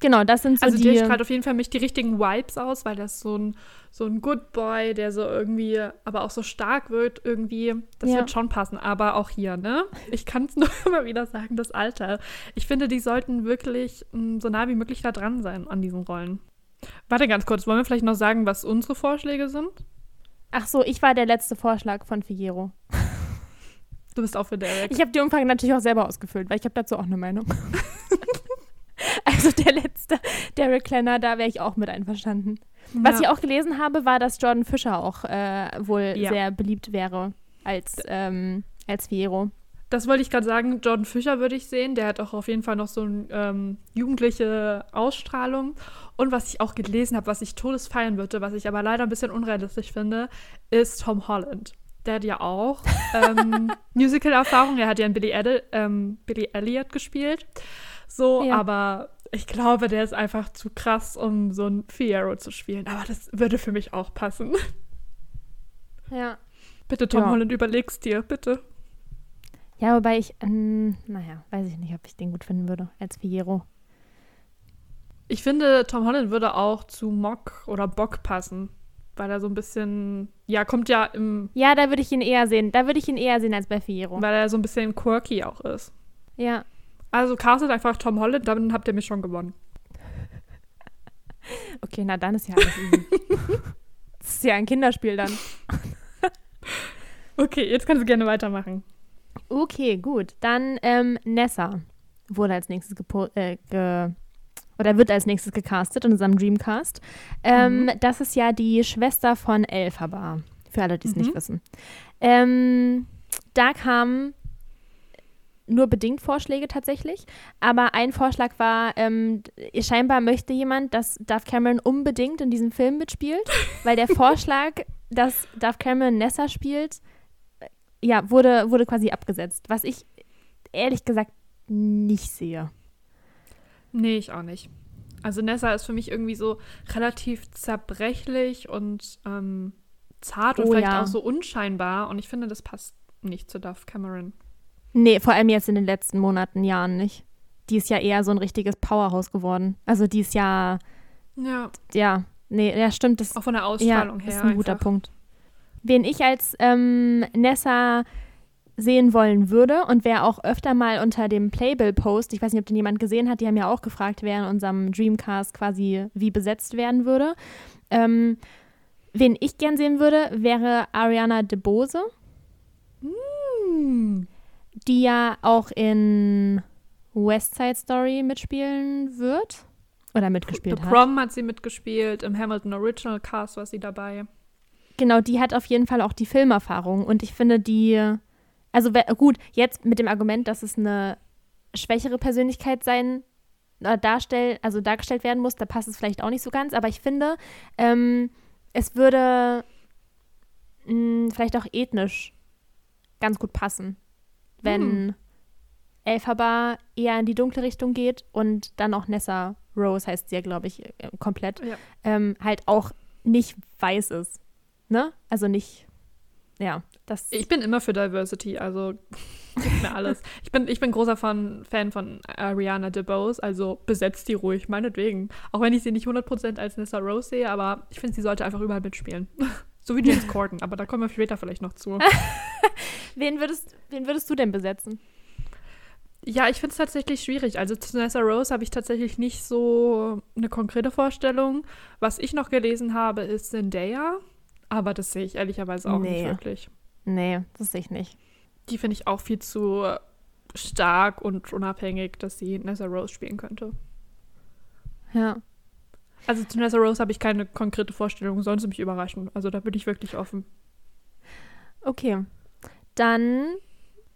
Genau, das sind so Also die. der strahlt auf jeden Fall mich die richtigen Vibes aus, weil das so ein, so ein Good Boy, der so irgendwie, aber auch so stark wird irgendwie. Das Ja. wird schon passen. Aber auch hier, ne? Ich kann es [laughs] nur immer wieder sagen, das Alter. Ich finde, die sollten wirklich mh, so nah wie möglich da dran sein an diesen Rollen. Warte ganz kurz, wollen wir vielleicht noch sagen, was unsere Vorschläge sind? Ach so, ich war der letzte Vorschlag von Figuero. [laughs] Du bist auch für Derek. Ich habe die Umfrage natürlich auch selber ausgefüllt, weil ich habe dazu auch eine Meinung. [laughs] also der letzte, Derek Klenner, da wäre ich auch mit einverstanden. Was ich auch gelesen habe, war, dass Jordan Fischer auch äh, wohl Ja. sehr beliebt wäre als, ähm, als Fiero. Das wollte ich gerade sagen. Jordan Fischer würde ich sehen. Der hat auch auf jeden Fall noch so eine ähm, jugendliche Ausstrahlung. Und was ich auch gelesen habe, was ich todes feiern würde, was ich aber leider ein bisschen unrealistisch finde, ist Tom Holland. Der hat ja auch ähm, [laughs] Musical-Erfahrung. Er hat ja in Billy, Ed ähm, Billy Elliot gespielt. So, Ja. aber ich glaube, der ist einfach zu krass, um so ein Figaro zu spielen. Aber das würde für mich auch passen. Ja. Bitte, Tom Ja. Holland, überlegst dir, bitte. Ja, wobei ich, ähm, naja, weiß ich nicht, ob ich den gut finden würde als Fiero. Ich finde, Tom Holland würde auch zu Mock oder Bock passen, weil er so ein bisschen, ja, kommt ja im, Ja, da würde ich ihn eher sehen. Da würde ich ihn eher sehen als bei Fiero. weil er so ein bisschen quirky auch ist. Ja. Also castet einfach Tom Holland, dann habt ihr mich schon gewonnen. [laughs] Okay, na dann ist ja alles easy. [laughs] das ist ja ein Kinderspiel dann. [laughs] Okay, jetzt kannst du gerne weitermachen. Okay, gut. Dann ähm, Nessa wurde als nächstes gepo äh, ge oder wird als nächstes gecastet in unserem Dreamcast. Ähm, Mhm. Das ist ja die Schwester von Elphaba, für alle, die es Mhm. nicht wissen. Ähm, da kamen nur bedingt Vorschläge tatsächlich, aber ein Vorschlag war, ähm, scheinbar möchte jemand, dass Duff Cameron unbedingt in diesem Film mitspielt, weil der [laughs] Vorschlag, dass Duff Cameron Nessa spielt, ja, wurde, wurde quasi abgesetzt, was ich ehrlich gesagt nicht sehe. Nee, ich auch nicht. Also Nessa ist für mich irgendwie so relativ zerbrechlich und ähm, zart und Oh, vielleicht ja. auch so unscheinbar. Und ich finde, das passt nicht zu Duff Cameron. Nee, vor allem jetzt in den letzten Monaten, Jahren nicht. Die ist ja eher so ein richtiges Powerhouse geworden. Also die ist ja, Ja, ja, nee, ja, stimmt, das auch von der ja, Ausstrahlung her. ist ein guter einfach. Punkt. Wen ich als ähm, Nessa sehen wollen würde und wer auch öfter mal unter dem Playbill-Post, ich weiß nicht, ob den jemand gesehen hat, die haben ja auch gefragt, wer in unserem Dreamcast quasi wie besetzt werden würde. Ähm, wen ich gern sehen würde, wäre Ariana DeBose, Hm. die ja auch in West Side Story mitspielen wird. Oder mitgespielt The hat. Prom hat sie mitgespielt, im Hamilton Original Cast war sie dabei. Genau, die hat auf jeden Fall auch die Filmerfahrung und ich finde die, also gut, jetzt mit dem Argument, dass es eine schwächere Persönlichkeit sein, äh, darstell, also dargestellt werden muss, da passt es vielleicht auch nicht so ganz, aber ich finde, ähm, es würde mh, vielleicht auch ethnisch ganz gut passen, wenn, Hm. Elphaba eher in die dunkle Richtung geht und dann auch Nessa Rose heißt sie ja, glaube ich, äh, komplett, Ja. ähm, halt auch nicht weiß ist. Ne? Also nicht, ja, das. Ich bin immer für Diversity, also [laughs] gib mir alles. Ich bin, ich bin großer Fan, Fan von Ariana DeBose, also besetzt die ruhig, meinetwegen. Auch wenn ich sie nicht 100% als Nessa Rose sehe, aber ich finde, sie sollte einfach überall mitspielen. [laughs] so wie James [laughs] Corden, aber da kommen wir später vielleicht noch zu. wen, würdest, wen würdest du denn besetzen? Ja, ich finde es tatsächlich schwierig. Also zu Nessa Rose habe ich tatsächlich nicht so eine konkrete Vorstellung. Was ich noch gelesen habe, ist Zendaya, aber das sehe ich ehrlicherweise auch nicht Nee. wirklich. Nee, das sehe ich nicht. Die finde ich auch viel zu stark und unabhängig, dass sie Nessa Rose spielen könnte. Ja. Also zu Nessa Rose habe ich keine konkrete Vorstellung, sie mich überraschen. Also da bin ich wirklich offen. Okay. Dann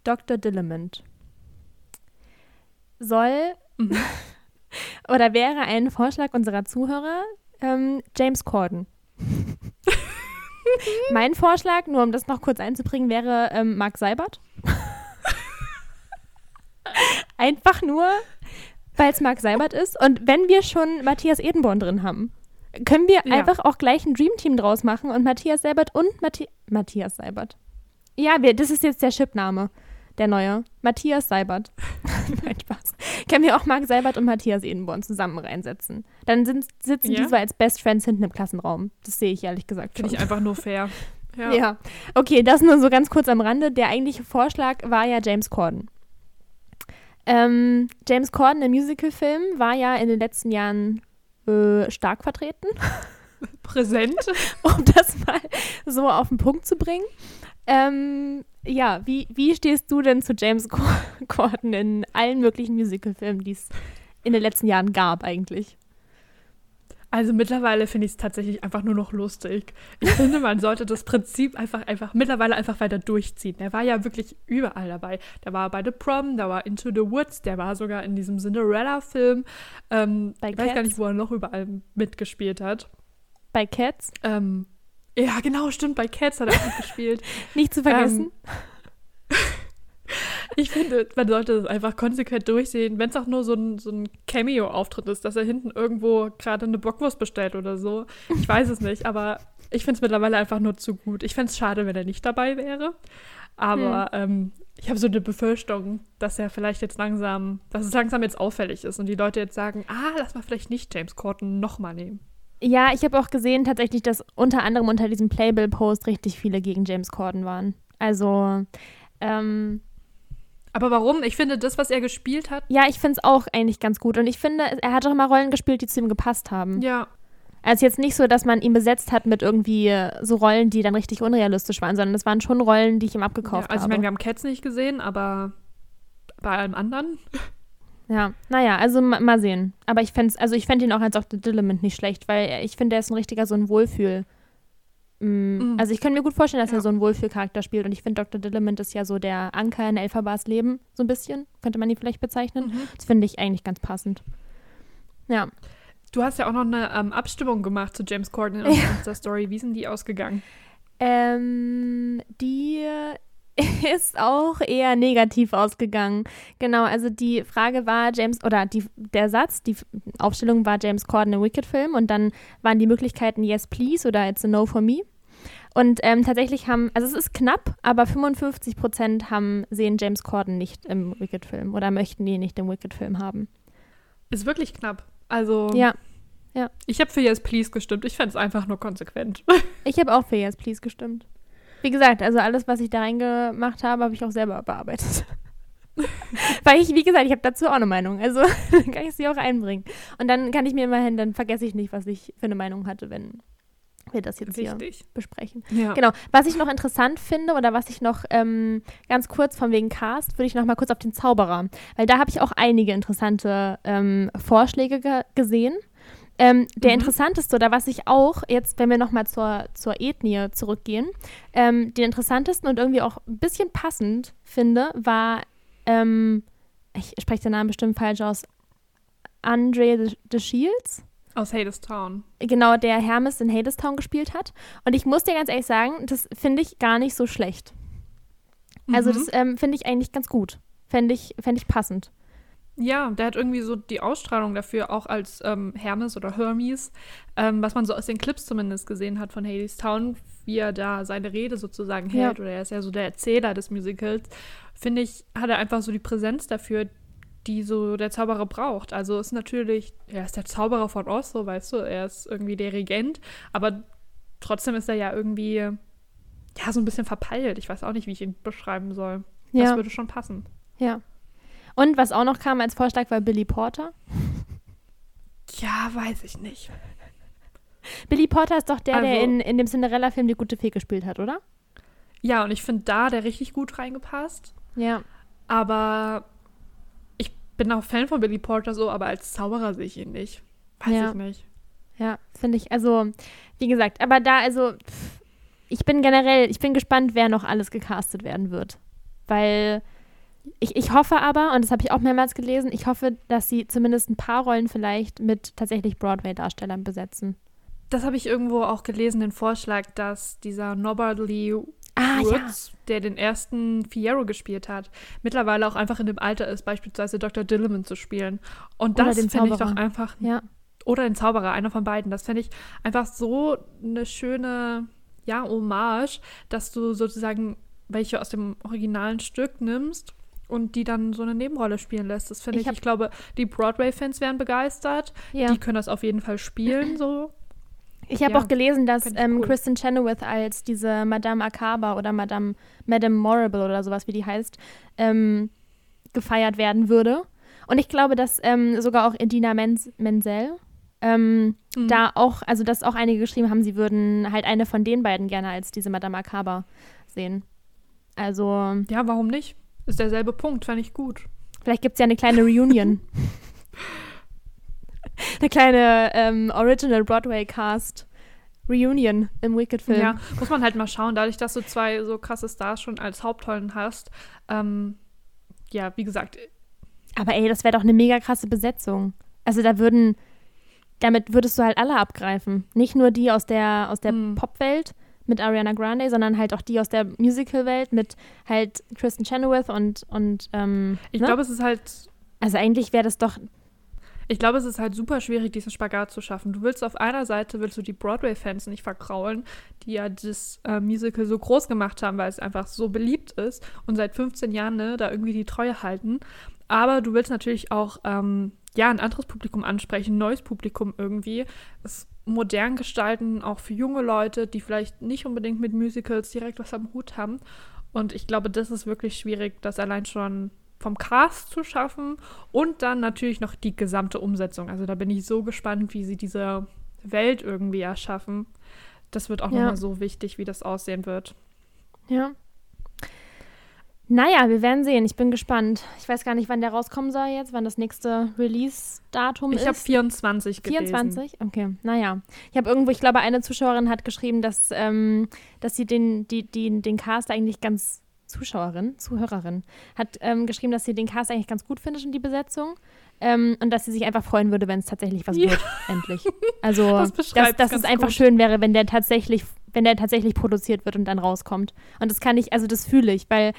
Dr. Dillamond. Soll Mhm. [laughs] oder wäre ein Vorschlag unserer Zuhörer ähm, James Corden. [laughs] mein Vorschlag, nur um das noch kurz einzubringen, wäre ähm, Mark Seibert. [laughs] Einfach nur, weil es Mark Seibert ist. Und wenn wir schon Matthias Edenborn drin haben, können wir Ja. einfach auch gleich ein Dreamteam draus machen und Matthias Seibert und Mathi Matthias Seibert. Ja, wir, das ist jetzt der Chipname, der neue. Matthias Seibert. [laughs] Nein, Spaß. Können wir auch Marc Seibert und Matthias Edenborn zusammen reinsetzen. Dann sind, sitzen Ja. die so als Best Friends hinten im Klassenraum. Das sehe ich ehrlich gesagt schon. Finde ich einfach nur fair. [laughs] Ja. Ja. Okay, das nur so ganz kurz am Rande. Der eigentliche Vorschlag war ja James Corden. Ähm, James Corden im Musicalfilm war ja in den letzten Jahren äh, stark vertreten, Präsent. [laughs] um das mal so auf den Punkt zu bringen. Ähm, ja, wie, wie stehst du denn zu James Cor- Corden [laughs] in allen möglichen Musicalfilmen, die es in den letzten Jahren gab eigentlich? Also mittlerweile finde ich es tatsächlich einfach nur noch lustig. Ich finde, man sollte das Prinzip einfach, einfach mittlerweile einfach weiter durchziehen. Er war ja wirklich überall dabei. Der war bei The Prom, der war Into the Woods, der war sogar in diesem Cinderella-Film. Ähm, ich weiß gar nicht, wo er noch überall mitgespielt hat. Bei Cats, Ähm, ja, genau, stimmt, bei Cats hat er mitgespielt. [laughs] nicht zu vergessen. [laughs] Ich finde, man sollte das einfach konsequent durchsehen, wenn es auch nur so ein, so ein Cameo-Auftritt ist, dass er hinten irgendwo gerade eine Bockwurst bestellt oder so. Ich weiß es nicht, aber ich finde es mittlerweile einfach nur zu gut. Ich fände es schade, wenn er nicht dabei wäre. Aber ähm, ich habe so eine Befürchtung, dass er vielleicht jetzt langsam, dass es langsam jetzt auffällig ist und die Leute jetzt sagen, ah, lass mal vielleicht nicht James Corden nochmal nehmen. Ja, ich habe auch gesehen tatsächlich, dass unter anderem unter diesem Playbill-Post richtig viele gegen James Corden waren. Also, ähm, Aber warum? Ich finde, das, was er gespielt hat, ja, ich finde es auch eigentlich ganz gut. Und ich finde, er hat auch immer Rollen gespielt, die zu ihm gepasst haben. ja, Also jetzt nicht so, dass man ihn besetzt hat mit irgendwie äh, so Rollen, die dann richtig unrealistisch waren, sondern es waren schon Rollen, die ich ihm ja abgekauft also ich habe. meine, wir haben Cats nicht gesehen, aber bei allem anderen. Ja, naja, also ma mal sehen. Aber ich fände also ich fänd ihn auch als Dr. Dillamond nicht schlecht, weil ich finde, er ist ein richtiger so ein Wohlfühl. Mm, Mhm. Also ich kann mir gut vorstellen, dass Ja. er so einen Wohlfühlcharakter spielt und ich finde, Dr. Dillamond ist ja so der Anker in Elphabas Leben, so ein bisschen, könnte man ihn vielleicht bezeichnen. Mhm. Das finde ich eigentlich ganz passend. Ja, Du hast ja auch noch eine ähm, Abstimmung gemacht zu James Corden in [laughs] unserer Insta-Story. Wie sind die ausgegangen? Ähm, die [laughs] ist auch eher negativ ausgegangen. Genau, also die Frage war James, oder die, der Satz, die Aufstellung war James Corden im Wicked-Film und dann waren die Möglichkeiten Yes, please oder It's a No for me. Und ähm, tatsächlich haben, also es ist knapp, aber 55 Prozent haben, sehen James Corden nicht im Wicked-Film oder möchten ihn nicht im Wicked-Film haben. Ist wirklich knapp. Also, Ja, ich habe für Yes Please gestimmt. Ich fände es einfach nur konsequent. ich habe auch für Yes, please gestimmt. Wie gesagt, also alles, was ich da reingemacht habe, habe ich auch selber bearbeitet. [laughs] Weil ich, wie gesagt, ich habe dazu auch eine Meinung. Also [laughs] dann kann ich sie auch einbringen. Und dann kann ich mir immerhin, dann vergesse ich nicht, was ich für eine Meinung hatte, wenn wir das jetzt hier Wichtig. besprechen. Ja. Genau. Was ich noch interessant finde oder was ich noch ähm, ganz kurz von wegen Cast, würde ich noch mal kurz auf den Zauberer. Weil da habe ich auch einige interessante ähm, Vorschläge ge gesehen. Ähm, der Mhm. interessanteste oder was ich auch jetzt, wenn wir noch mal zur, zur Ethnie zurückgehen, ähm, den interessantesten und irgendwie auch ein bisschen passend finde, war, ähm, ich spreche den Namen bestimmt falsch aus, Andre de, de Shields Aus Hadestown. genau, der Hermes in Hadestown gespielt hat. Und ich muss dir ganz ehrlich sagen, das finde ich gar nicht so schlecht. Also Mhm. das ähm, finde ich eigentlich ganz gut. fände ich, fänd ich passend. Ja, der hat irgendwie so die Ausstrahlung dafür, auch als ähm, Hermes oder Hermes, ähm, was man so aus den Clips zumindest gesehen hat von Hades Town, wie er da seine Rede sozusagen hält, ja. oder er ist ja so der Erzähler des Musicals, finde ich, hat er einfach so die Präsenz dafür, die so der Zauberer braucht. Also ist natürlich, er ist der Zauberer von Oz, so weißt du, er ist irgendwie der Regent, aber trotzdem ist er ja irgendwie, ja, so ein bisschen verpeilt. Ich weiß auch nicht, wie ich ihn beschreiben soll. Ja. Das würde schon passen. Ja. Und was auch noch kam als Vorschlag war Billy Porter. Ja, weiß ich nicht. Billy Porter ist doch der, also, der in, in dem Cinderella-Film die gute Fee gespielt hat, oder? Ja, und ich finde da der richtig gut reingepasst. Ja. Aber ich bin auch Fan von Billy Porter so, aber als Zauberer sehe ich ihn nicht. Weiß ja. ich nicht. Ja, finde ich, also, wie gesagt, aber da, also, ich bin generell, ich bin gespannt, wer noch alles gecastet werden wird. Weil ich, ich hoffe aber, und das habe ich auch mehrmals gelesen, ich hoffe, dass sie zumindest ein paar Rollen vielleicht mit tatsächlich Broadway-Darstellern besetzen. Das habe ich irgendwo auch gelesen, den Vorschlag, dass dieser Norbert Lee ah, Woods, ja. der den ersten Fierro gespielt hat, mittlerweile auch einfach in dem Alter ist, beispielsweise Dr. Dilliman zu spielen. Und das finde ich doch einfach. Ja. Oder den Zauberer, einer von beiden. Das finde ich einfach so eine schöne, ja, Hommage, dass du sozusagen welche aus dem originalen Stück nimmst und die dann so eine Nebenrolle spielen lässt. Das finde ich, ich, ich glaube, die Broadway-Fans wären begeistert. Ja. Die können das auf jeden Fall spielen, so. Ich habe ja, auch gelesen, dass ähm, cool. Kristen Chenoweth als diese Madame Akaba oder Madame Madame Morrible oder sowas, wie die heißt, ähm, gefeiert werden würde. Und ich glaube, dass ähm, sogar auch Edina Menz Menzel ähm, mhm. da auch, also dass auch einige geschrieben haben, sie würden halt eine von den beiden gerne als diese Madame Akaba sehen. Also. Ja, warum nicht? Ist derselbe Punkt, fand ich gut. Vielleicht gibt es ja eine kleine Reunion. [laughs] eine kleine ähm, Original Broadway Cast Reunion im Wicked-Film. Ja, muss man halt mal schauen, dadurch, dass du zwei so krasse Stars schon als Hauptrollen hast. Ähm, ja, wie gesagt. Aber ey, das wäre doch eine mega krasse Besetzung. Also da würden, damit würdest du halt alle abgreifen. Nicht nur die aus der, aus der hm. Popwelt, mit Ariana Grande, sondern halt auch die aus der Musical-Welt mit halt Kristen Chenoweth und, und ähm, Ich ne? glaube, es ist halt. Also eigentlich wäre das doch. Ich glaube, es ist halt super schwierig, diesen Spagat zu schaffen. Du willst auf einer Seite, willst du die Broadway-Fans nicht verkraulen, die ja das äh, Musical so groß gemacht haben, weil es einfach so beliebt ist und seit 15 Jahren ne, da irgendwie die Treue halten. Aber du willst natürlich auch ähm, ja, ein anderes Publikum ansprechen, ein neues Publikum irgendwie. Es modern gestalten, auch für junge Leute, die vielleicht nicht unbedingt mit Musicals direkt was am Hut haben. Und ich glaube, das ist wirklich schwierig, das allein schon vom Cast zu schaffen und dann natürlich noch die gesamte Umsetzung. Also da bin ich so gespannt, wie sie diese Welt irgendwie erschaffen. Das wird auch ja. nochmal so wichtig, wie das aussehen wird. Ja, naja, wir werden sehen. Ich bin gespannt. Ich weiß gar nicht, wann der rauskommen soll jetzt, wann das nächste Release-Datum ist. Ich habe 24 gelesen. 24? Okay, naja. Ich habe irgendwo, ich glaube, eine Zuschauerin hat geschrieben, dass, ähm, dass sie den, die, die, den Cast eigentlich ganz Zuschauerin, Zuhörerin, hat ähm, geschrieben, dass sie den Cast eigentlich ganz gut findet und die Besetzung. Ähm, und dass sie sich einfach freuen würde, wenn es tatsächlich was ja. wird, endlich. Also, [laughs] das dass, dass es einfach gut. schön wäre, wenn der tatsächlich, wenn der tatsächlich produziert wird und dann rauskommt. Und das kann ich, also das fühle ich, weil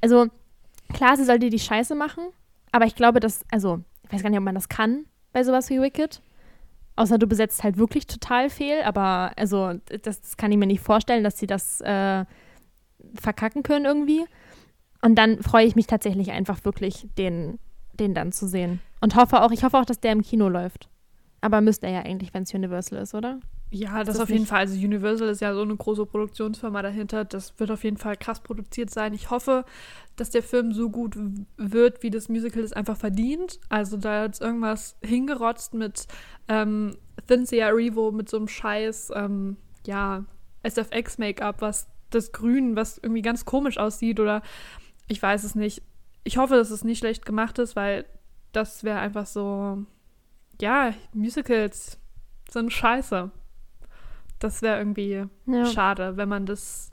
also klar, sie sollte die Scheiße machen, aber ich glaube, dass, also, ich weiß gar nicht, ob man das kann bei sowas wie Wicked. Außer du besetzt halt wirklich total fehl, aber also das, das kann ich mir nicht vorstellen, dass sie das äh, verkacken können irgendwie. Und dann freue ich mich tatsächlich einfach wirklich, den, den dann zu sehen. Und hoffe auch, ich hoffe auch, dass der im Kino läuft. Aber müsste er ja eigentlich, wenn es Universal ist, oder? Ja, das, das auf jeden Fall. Also Universal ist ja so eine große Produktionsfirma dahinter. Das wird auf jeden Fall krass produziert sein. Ich hoffe, dass der Film so gut wird, wie das Musical es einfach verdient. Also da jetzt irgendwas hingerotzt mit ähm, Cynthia Erivo mit so einem scheiß, ähm, ja, SFX-Make-up, was das Grün, was irgendwie ganz komisch aussieht oder ich weiß es nicht. Ich hoffe, dass es nicht schlecht gemacht ist, weil das wäre einfach so, ja, Musicals sind scheiße. Das wäre irgendwie ja. schade, wenn man das.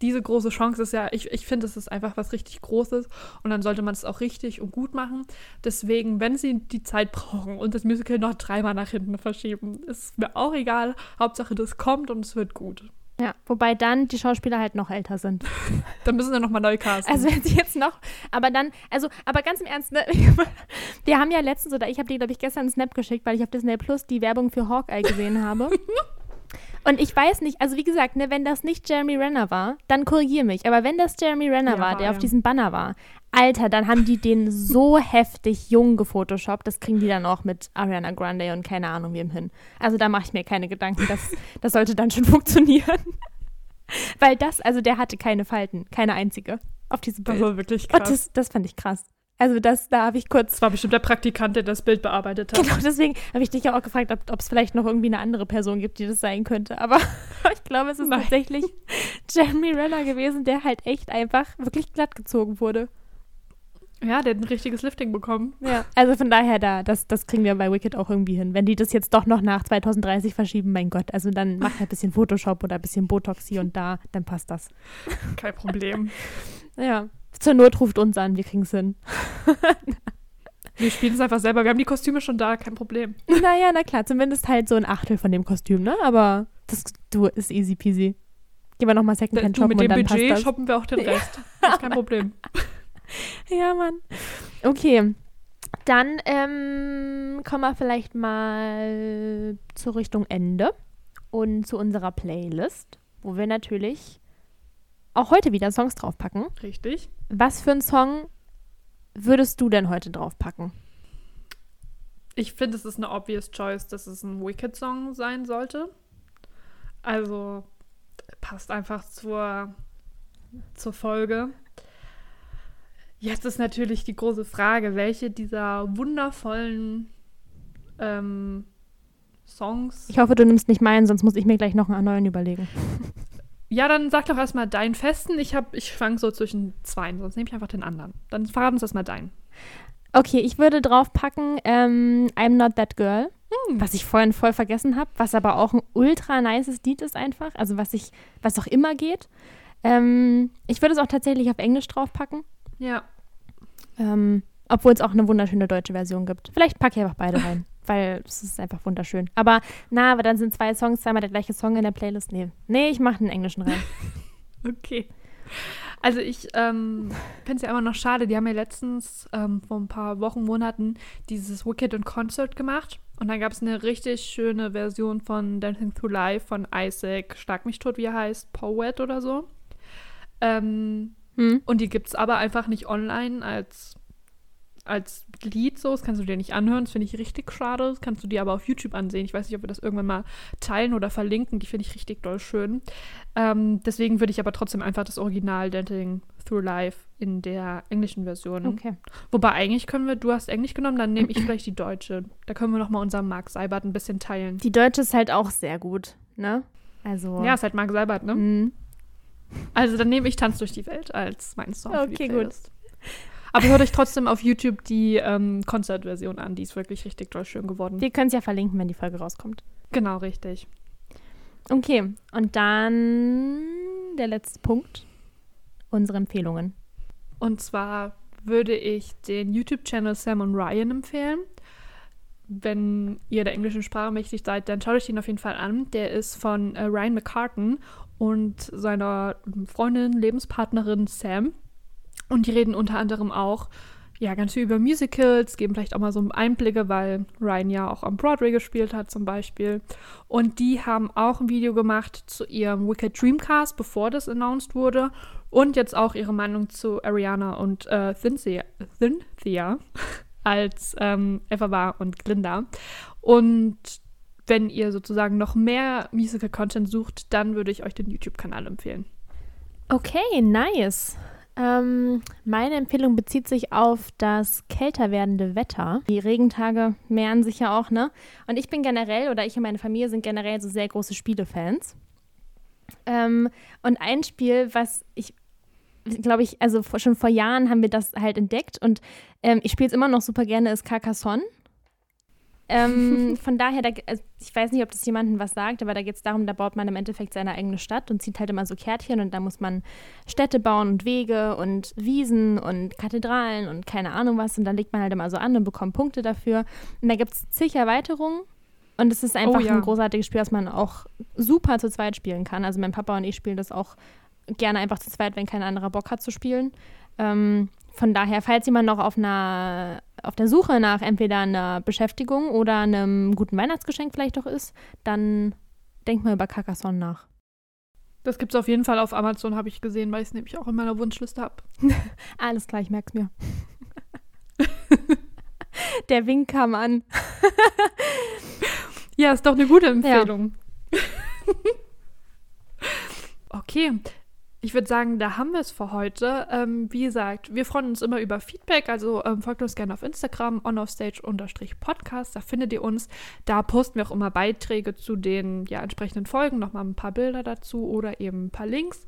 Diese große Chance ist ja, ich, ich finde, es ist einfach was richtig Großes und dann sollte man es auch richtig und gut machen. Deswegen, wenn sie die Zeit brauchen und das Musical noch dreimal nach hinten verschieben, ist mir auch egal. Hauptsache, das kommt und es wird gut. Ja, wobei dann die Schauspieler halt noch älter sind. [laughs] Dann müssen wir nochmal neu casten. Also wenn sie jetzt noch, aber dann, also, aber ganz im Ernst, ne, [laughs] wir haben ja letztens, oder ich habe dir, glaube ich, gestern einen Snap geschickt, weil ich auf Disney Plus die Werbung für Hawkeye gesehen habe. [laughs] Und ich weiß nicht, also wie gesagt, ne, wenn das nicht Jeremy Renner war, dann korrigier mich. Aber wenn das Jeremy Renner Ja, war, der er. auf diesem Banner war, Alter, dann haben die den so [laughs] heftig jung gefotoshoppt. Das kriegen die dann auch mit Ariana Grande und keine Ahnung wem hin. Also da mache ich mir keine Gedanken. Das, das sollte dann schon [laughs] funktionieren. Weil das, also der hatte keine Falten, keine einzige auf diesem das Bild. war wirklich Und krass. das, das fand ich krass. Also das, da habe ich kurz Das war bestimmt der Praktikant, der das Bild bearbeitet hat. Genau, deswegen habe ich dich ja auch gefragt, ob es vielleicht noch irgendwie eine andere Person gibt, die das sein könnte. Aber [laughs] ich glaube, es ist Nein. tatsächlich Jeremy Renner gewesen, der halt echt einfach wirklich glatt gezogen wurde. Ja, der hat ein richtiges Lifting bekommen. Ja. Also von daher, da, das, das kriegen wir bei Wicked auch irgendwie hin. Wenn die das jetzt doch noch nach 2030 verschieben, mein Gott, also dann macht halt ein bisschen Photoshop oder ein bisschen Botox hier und da, dann passt das. Kein Problem. Ja. Zur Not ruft uns an, wir kriegen es hin. [laughs] Wir spielen es einfach selber. Wir haben die Kostüme schon da, kein Problem. Naja, na klar, zumindest halt so ein Achtel von dem Kostüm, ne? Aber das du, ist easy peasy. Gehen wir nochmal Secondhand shoppen mit und dem dann passt Budget shoppen wir auch den [laughs] Rest. Das ist kein Problem. [laughs] Ja, Mann. Okay. Dann ähm, kommen wir vielleicht mal zur Richtung Ende und zu unserer Playlist, wo wir natürlich auch heute wieder Songs draufpacken. Richtig. Was für einen Song würdest du denn heute draufpacken? Ich finde, es ist eine obvious choice, dass es ein Wicked-Song sein sollte. Also passt einfach zur, zur Folge. Jetzt ist natürlich die große Frage, welche dieser wundervollen ähm, Songs. Ich hoffe, du nimmst nicht meinen, sonst muss ich mir gleich noch einen neuen überlegen. [laughs] Ja, dann sag doch erstmal deinen festen. Ich, hab- ich schwank so zwischen zwei, sonst nehme ich einfach den anderen. Dann verraten uns erstmal deinen. Okay, ich würde draufpacken ähm, I'm Not That Girl. Hm. was ich vorhin voll vergessen habe, was aber auch ein ultra nices Lied ist einfach, also was ich, was auch immer geht. Ähm, ich würde es auch tatsächlich auf Englisch draufpacken, Ja. ähm, obwohl es auch eine wunderschöne deutsche Version gibt. Vielleicht packe ich einfach beide rein, [laughs] weil es ist einfach wunderschön. Aber na, aber dann sind zwei Songs, zweimal der gleiche Song in der Playlist. Nee, nee, ich mache einen englischen rein. [laughs] Okay. Also ich ähm, finde es ja immer noch schade, die haben ja letztens ähm, vor ein paar Wochen, Monaten dieses Wicked in Concert gemacht. Und dann gab es eine richtig schöne Version von Dancing Through Life von Isaac, Schlag mich tot, wie er heißt, Poet oder so. Ähm, Hm? und die gibt es aber einfach nicht online als, als Lied so. Das kannst du dir nicht anhören. Das finde ich richtig schade. Das kannst du dir aber auf YouTube ansehen. Ich weiß nicht, ob wir das irgendwann mal teilen oder verlinken. Die finde ich richtig doll schön. Ähm, deswegen würde ich aber trotzdem einfach das Original Dancing Through Life in der englischen Version. Okay. Wobei eigentlich können wir, du hast Englisch genommen, dann nehme ich vielleicht die deutsche. Da können wir noch mal unseren Mark Seibert ein bisschen teilen. Die deutsche ist halt auch sehr gut, ne? Also. Ja, ist halt Mark Seibert, ne? mm. Also dann nehme ich Tanz durch die Welt als meinen Song Okay, gut. Aber hört euch trotzdem auf YouTube die ähm, Konzertversion an. Die ist wirklich richtig doll schön geworden. Wir können es ja verlinken, wenn die Folge rauskommt. genau, richtig. Okay, und dann der letzte Punkt. Unsere Empfehlungen. Und zwar würde ich den YouTube-Channel Sam und Ryan empfehlen. Wenn ihr der englischen Sprache mächtig seid, dann schaut euch den auf jeden Fall an. Der ist von äh, Ryan McCartan und seiner Freundin, Lebenspartnerin Sam. Und die reden unter anderem auch ja, ganz viel über Musicals, geben vielleicht auch mal so Einblicke, weil Ryan ja auch am Broadway gespielt hat zum Beispiel. Und die haben auch ein Video gemacht zu ihrem Wicked Dreamcast, bevor das announced wurde. Und jetzt auch ihre Meinung zu Ariana und äh, Cynthia, [laughs] als ähm, Eva und Glinda. Und wenn ihr sozusagen noch mehr Musical-Content sucht, dann würde ich euch den YouTube-Kanal empfehlen. Okay, nice. Ähm, meine Empfehlung bezieht sich auf das kälter werdende Wetter. Die Regentage mehren sich ja auch, ne? Und ich bin generell, oder ich und meine Familie sind generell so sehr große Spielefans. Ähm, und ein Spiel, was ich, glaube ich, also vor, schon vor Jahren haben wir das halt entdeckt und ähm, ich spiele es immer noch super gerne, ist Carcassonne. Ähm, [laughs] von daher, da, also ich weiß nicht, ob das jemandem was sagt, aber da geht es darum, da baut man im Endeffekt seine eigene Stadt und zieht halt immer so Kärtchen und da muss man Städte bauen und Wege und Wiesen und Kathedralen und keine Ahnung was und dann legt man halt immer so an und bekommt Punkte dafür. Und da gibt es zig Erweiterungen Und es ist einfach Oh ja. ein großartiges Spiel, das man auch super zu zweit spielen kann. Also mein Papa und ich spielen das auch gerne einfach zu zweit, wenn kein anderer Bock hat zu spielen. Ähm, von daher, falls jemand noch auf einer auf der Suche nach entweder einer Beschäftigung oder einem guten Weihnachtsgeschenk vielleicht doch ist, dann denkt mal über Carcassonne nach. Das gibt es auf jeden Fall auf Amazon, habe ich gesehen, weil ich es nämlich auch in meiner Wunschliste habe. [laughs] Alles klar, ich merk's mir. [laughs] Der Wink kam an. [laughs] Ja, ist doch eine gute Empfehlung. okay. Ich würde sagen, da haben wir es für heute. Ähm, wie gesagt, wir freuen uns immer über Feedback, also ähm, folgt uns gerne auf Instagram, onoffstage-podcast, da findet ihr uns. Da posten wir auch immer Beiträge zu den ja, entsprechenden Folgen, nochmal ein paar Bilder dazu oder eben ein paar Links.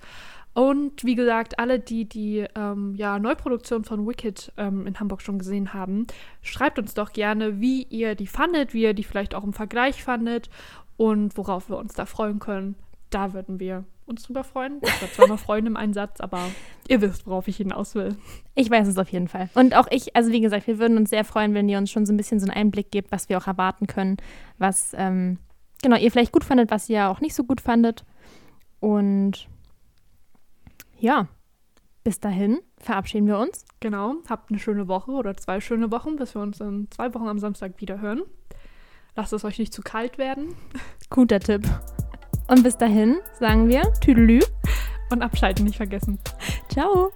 Und wie gesagt, alle, die die ähm, ja, Neuproduktion von Wicked ähm, in Hamburg schon gesehen haben, schreibt uns doch gerne, wie ihr die fandet, wie ihr die vielleicht auch im Vergleich fandet und worauf wir uns da freuen können. Da würden wir uns drüber freuen. Ich war zwar noch freuen im Einsatz, aber ihr wisst, worauf ich hinaus will. Ich weiß es auf jeden Fall. Und auch ich, also wie gesagt, wir würden uns sehr freuen, wenn ihr uns schon so ein bisschen so einen Einblick gebt, was wir auch erwarten können, was ähm, genau ihr vielleicht gut fandet, was ihr auch nicht so gut fandet. Und ja, bis dahin verabschieden wir uns. Genau, habt eine schöne Woche oder zwei schöne Wochen, bis wir uns in zwei Wochen am Samstag wieder hören. Lasst es euch nicht zu kalt werden Guter Tipp. Und bis dahin sagen wir Tüdelü. und abschalten nicht vergessen. Ciao.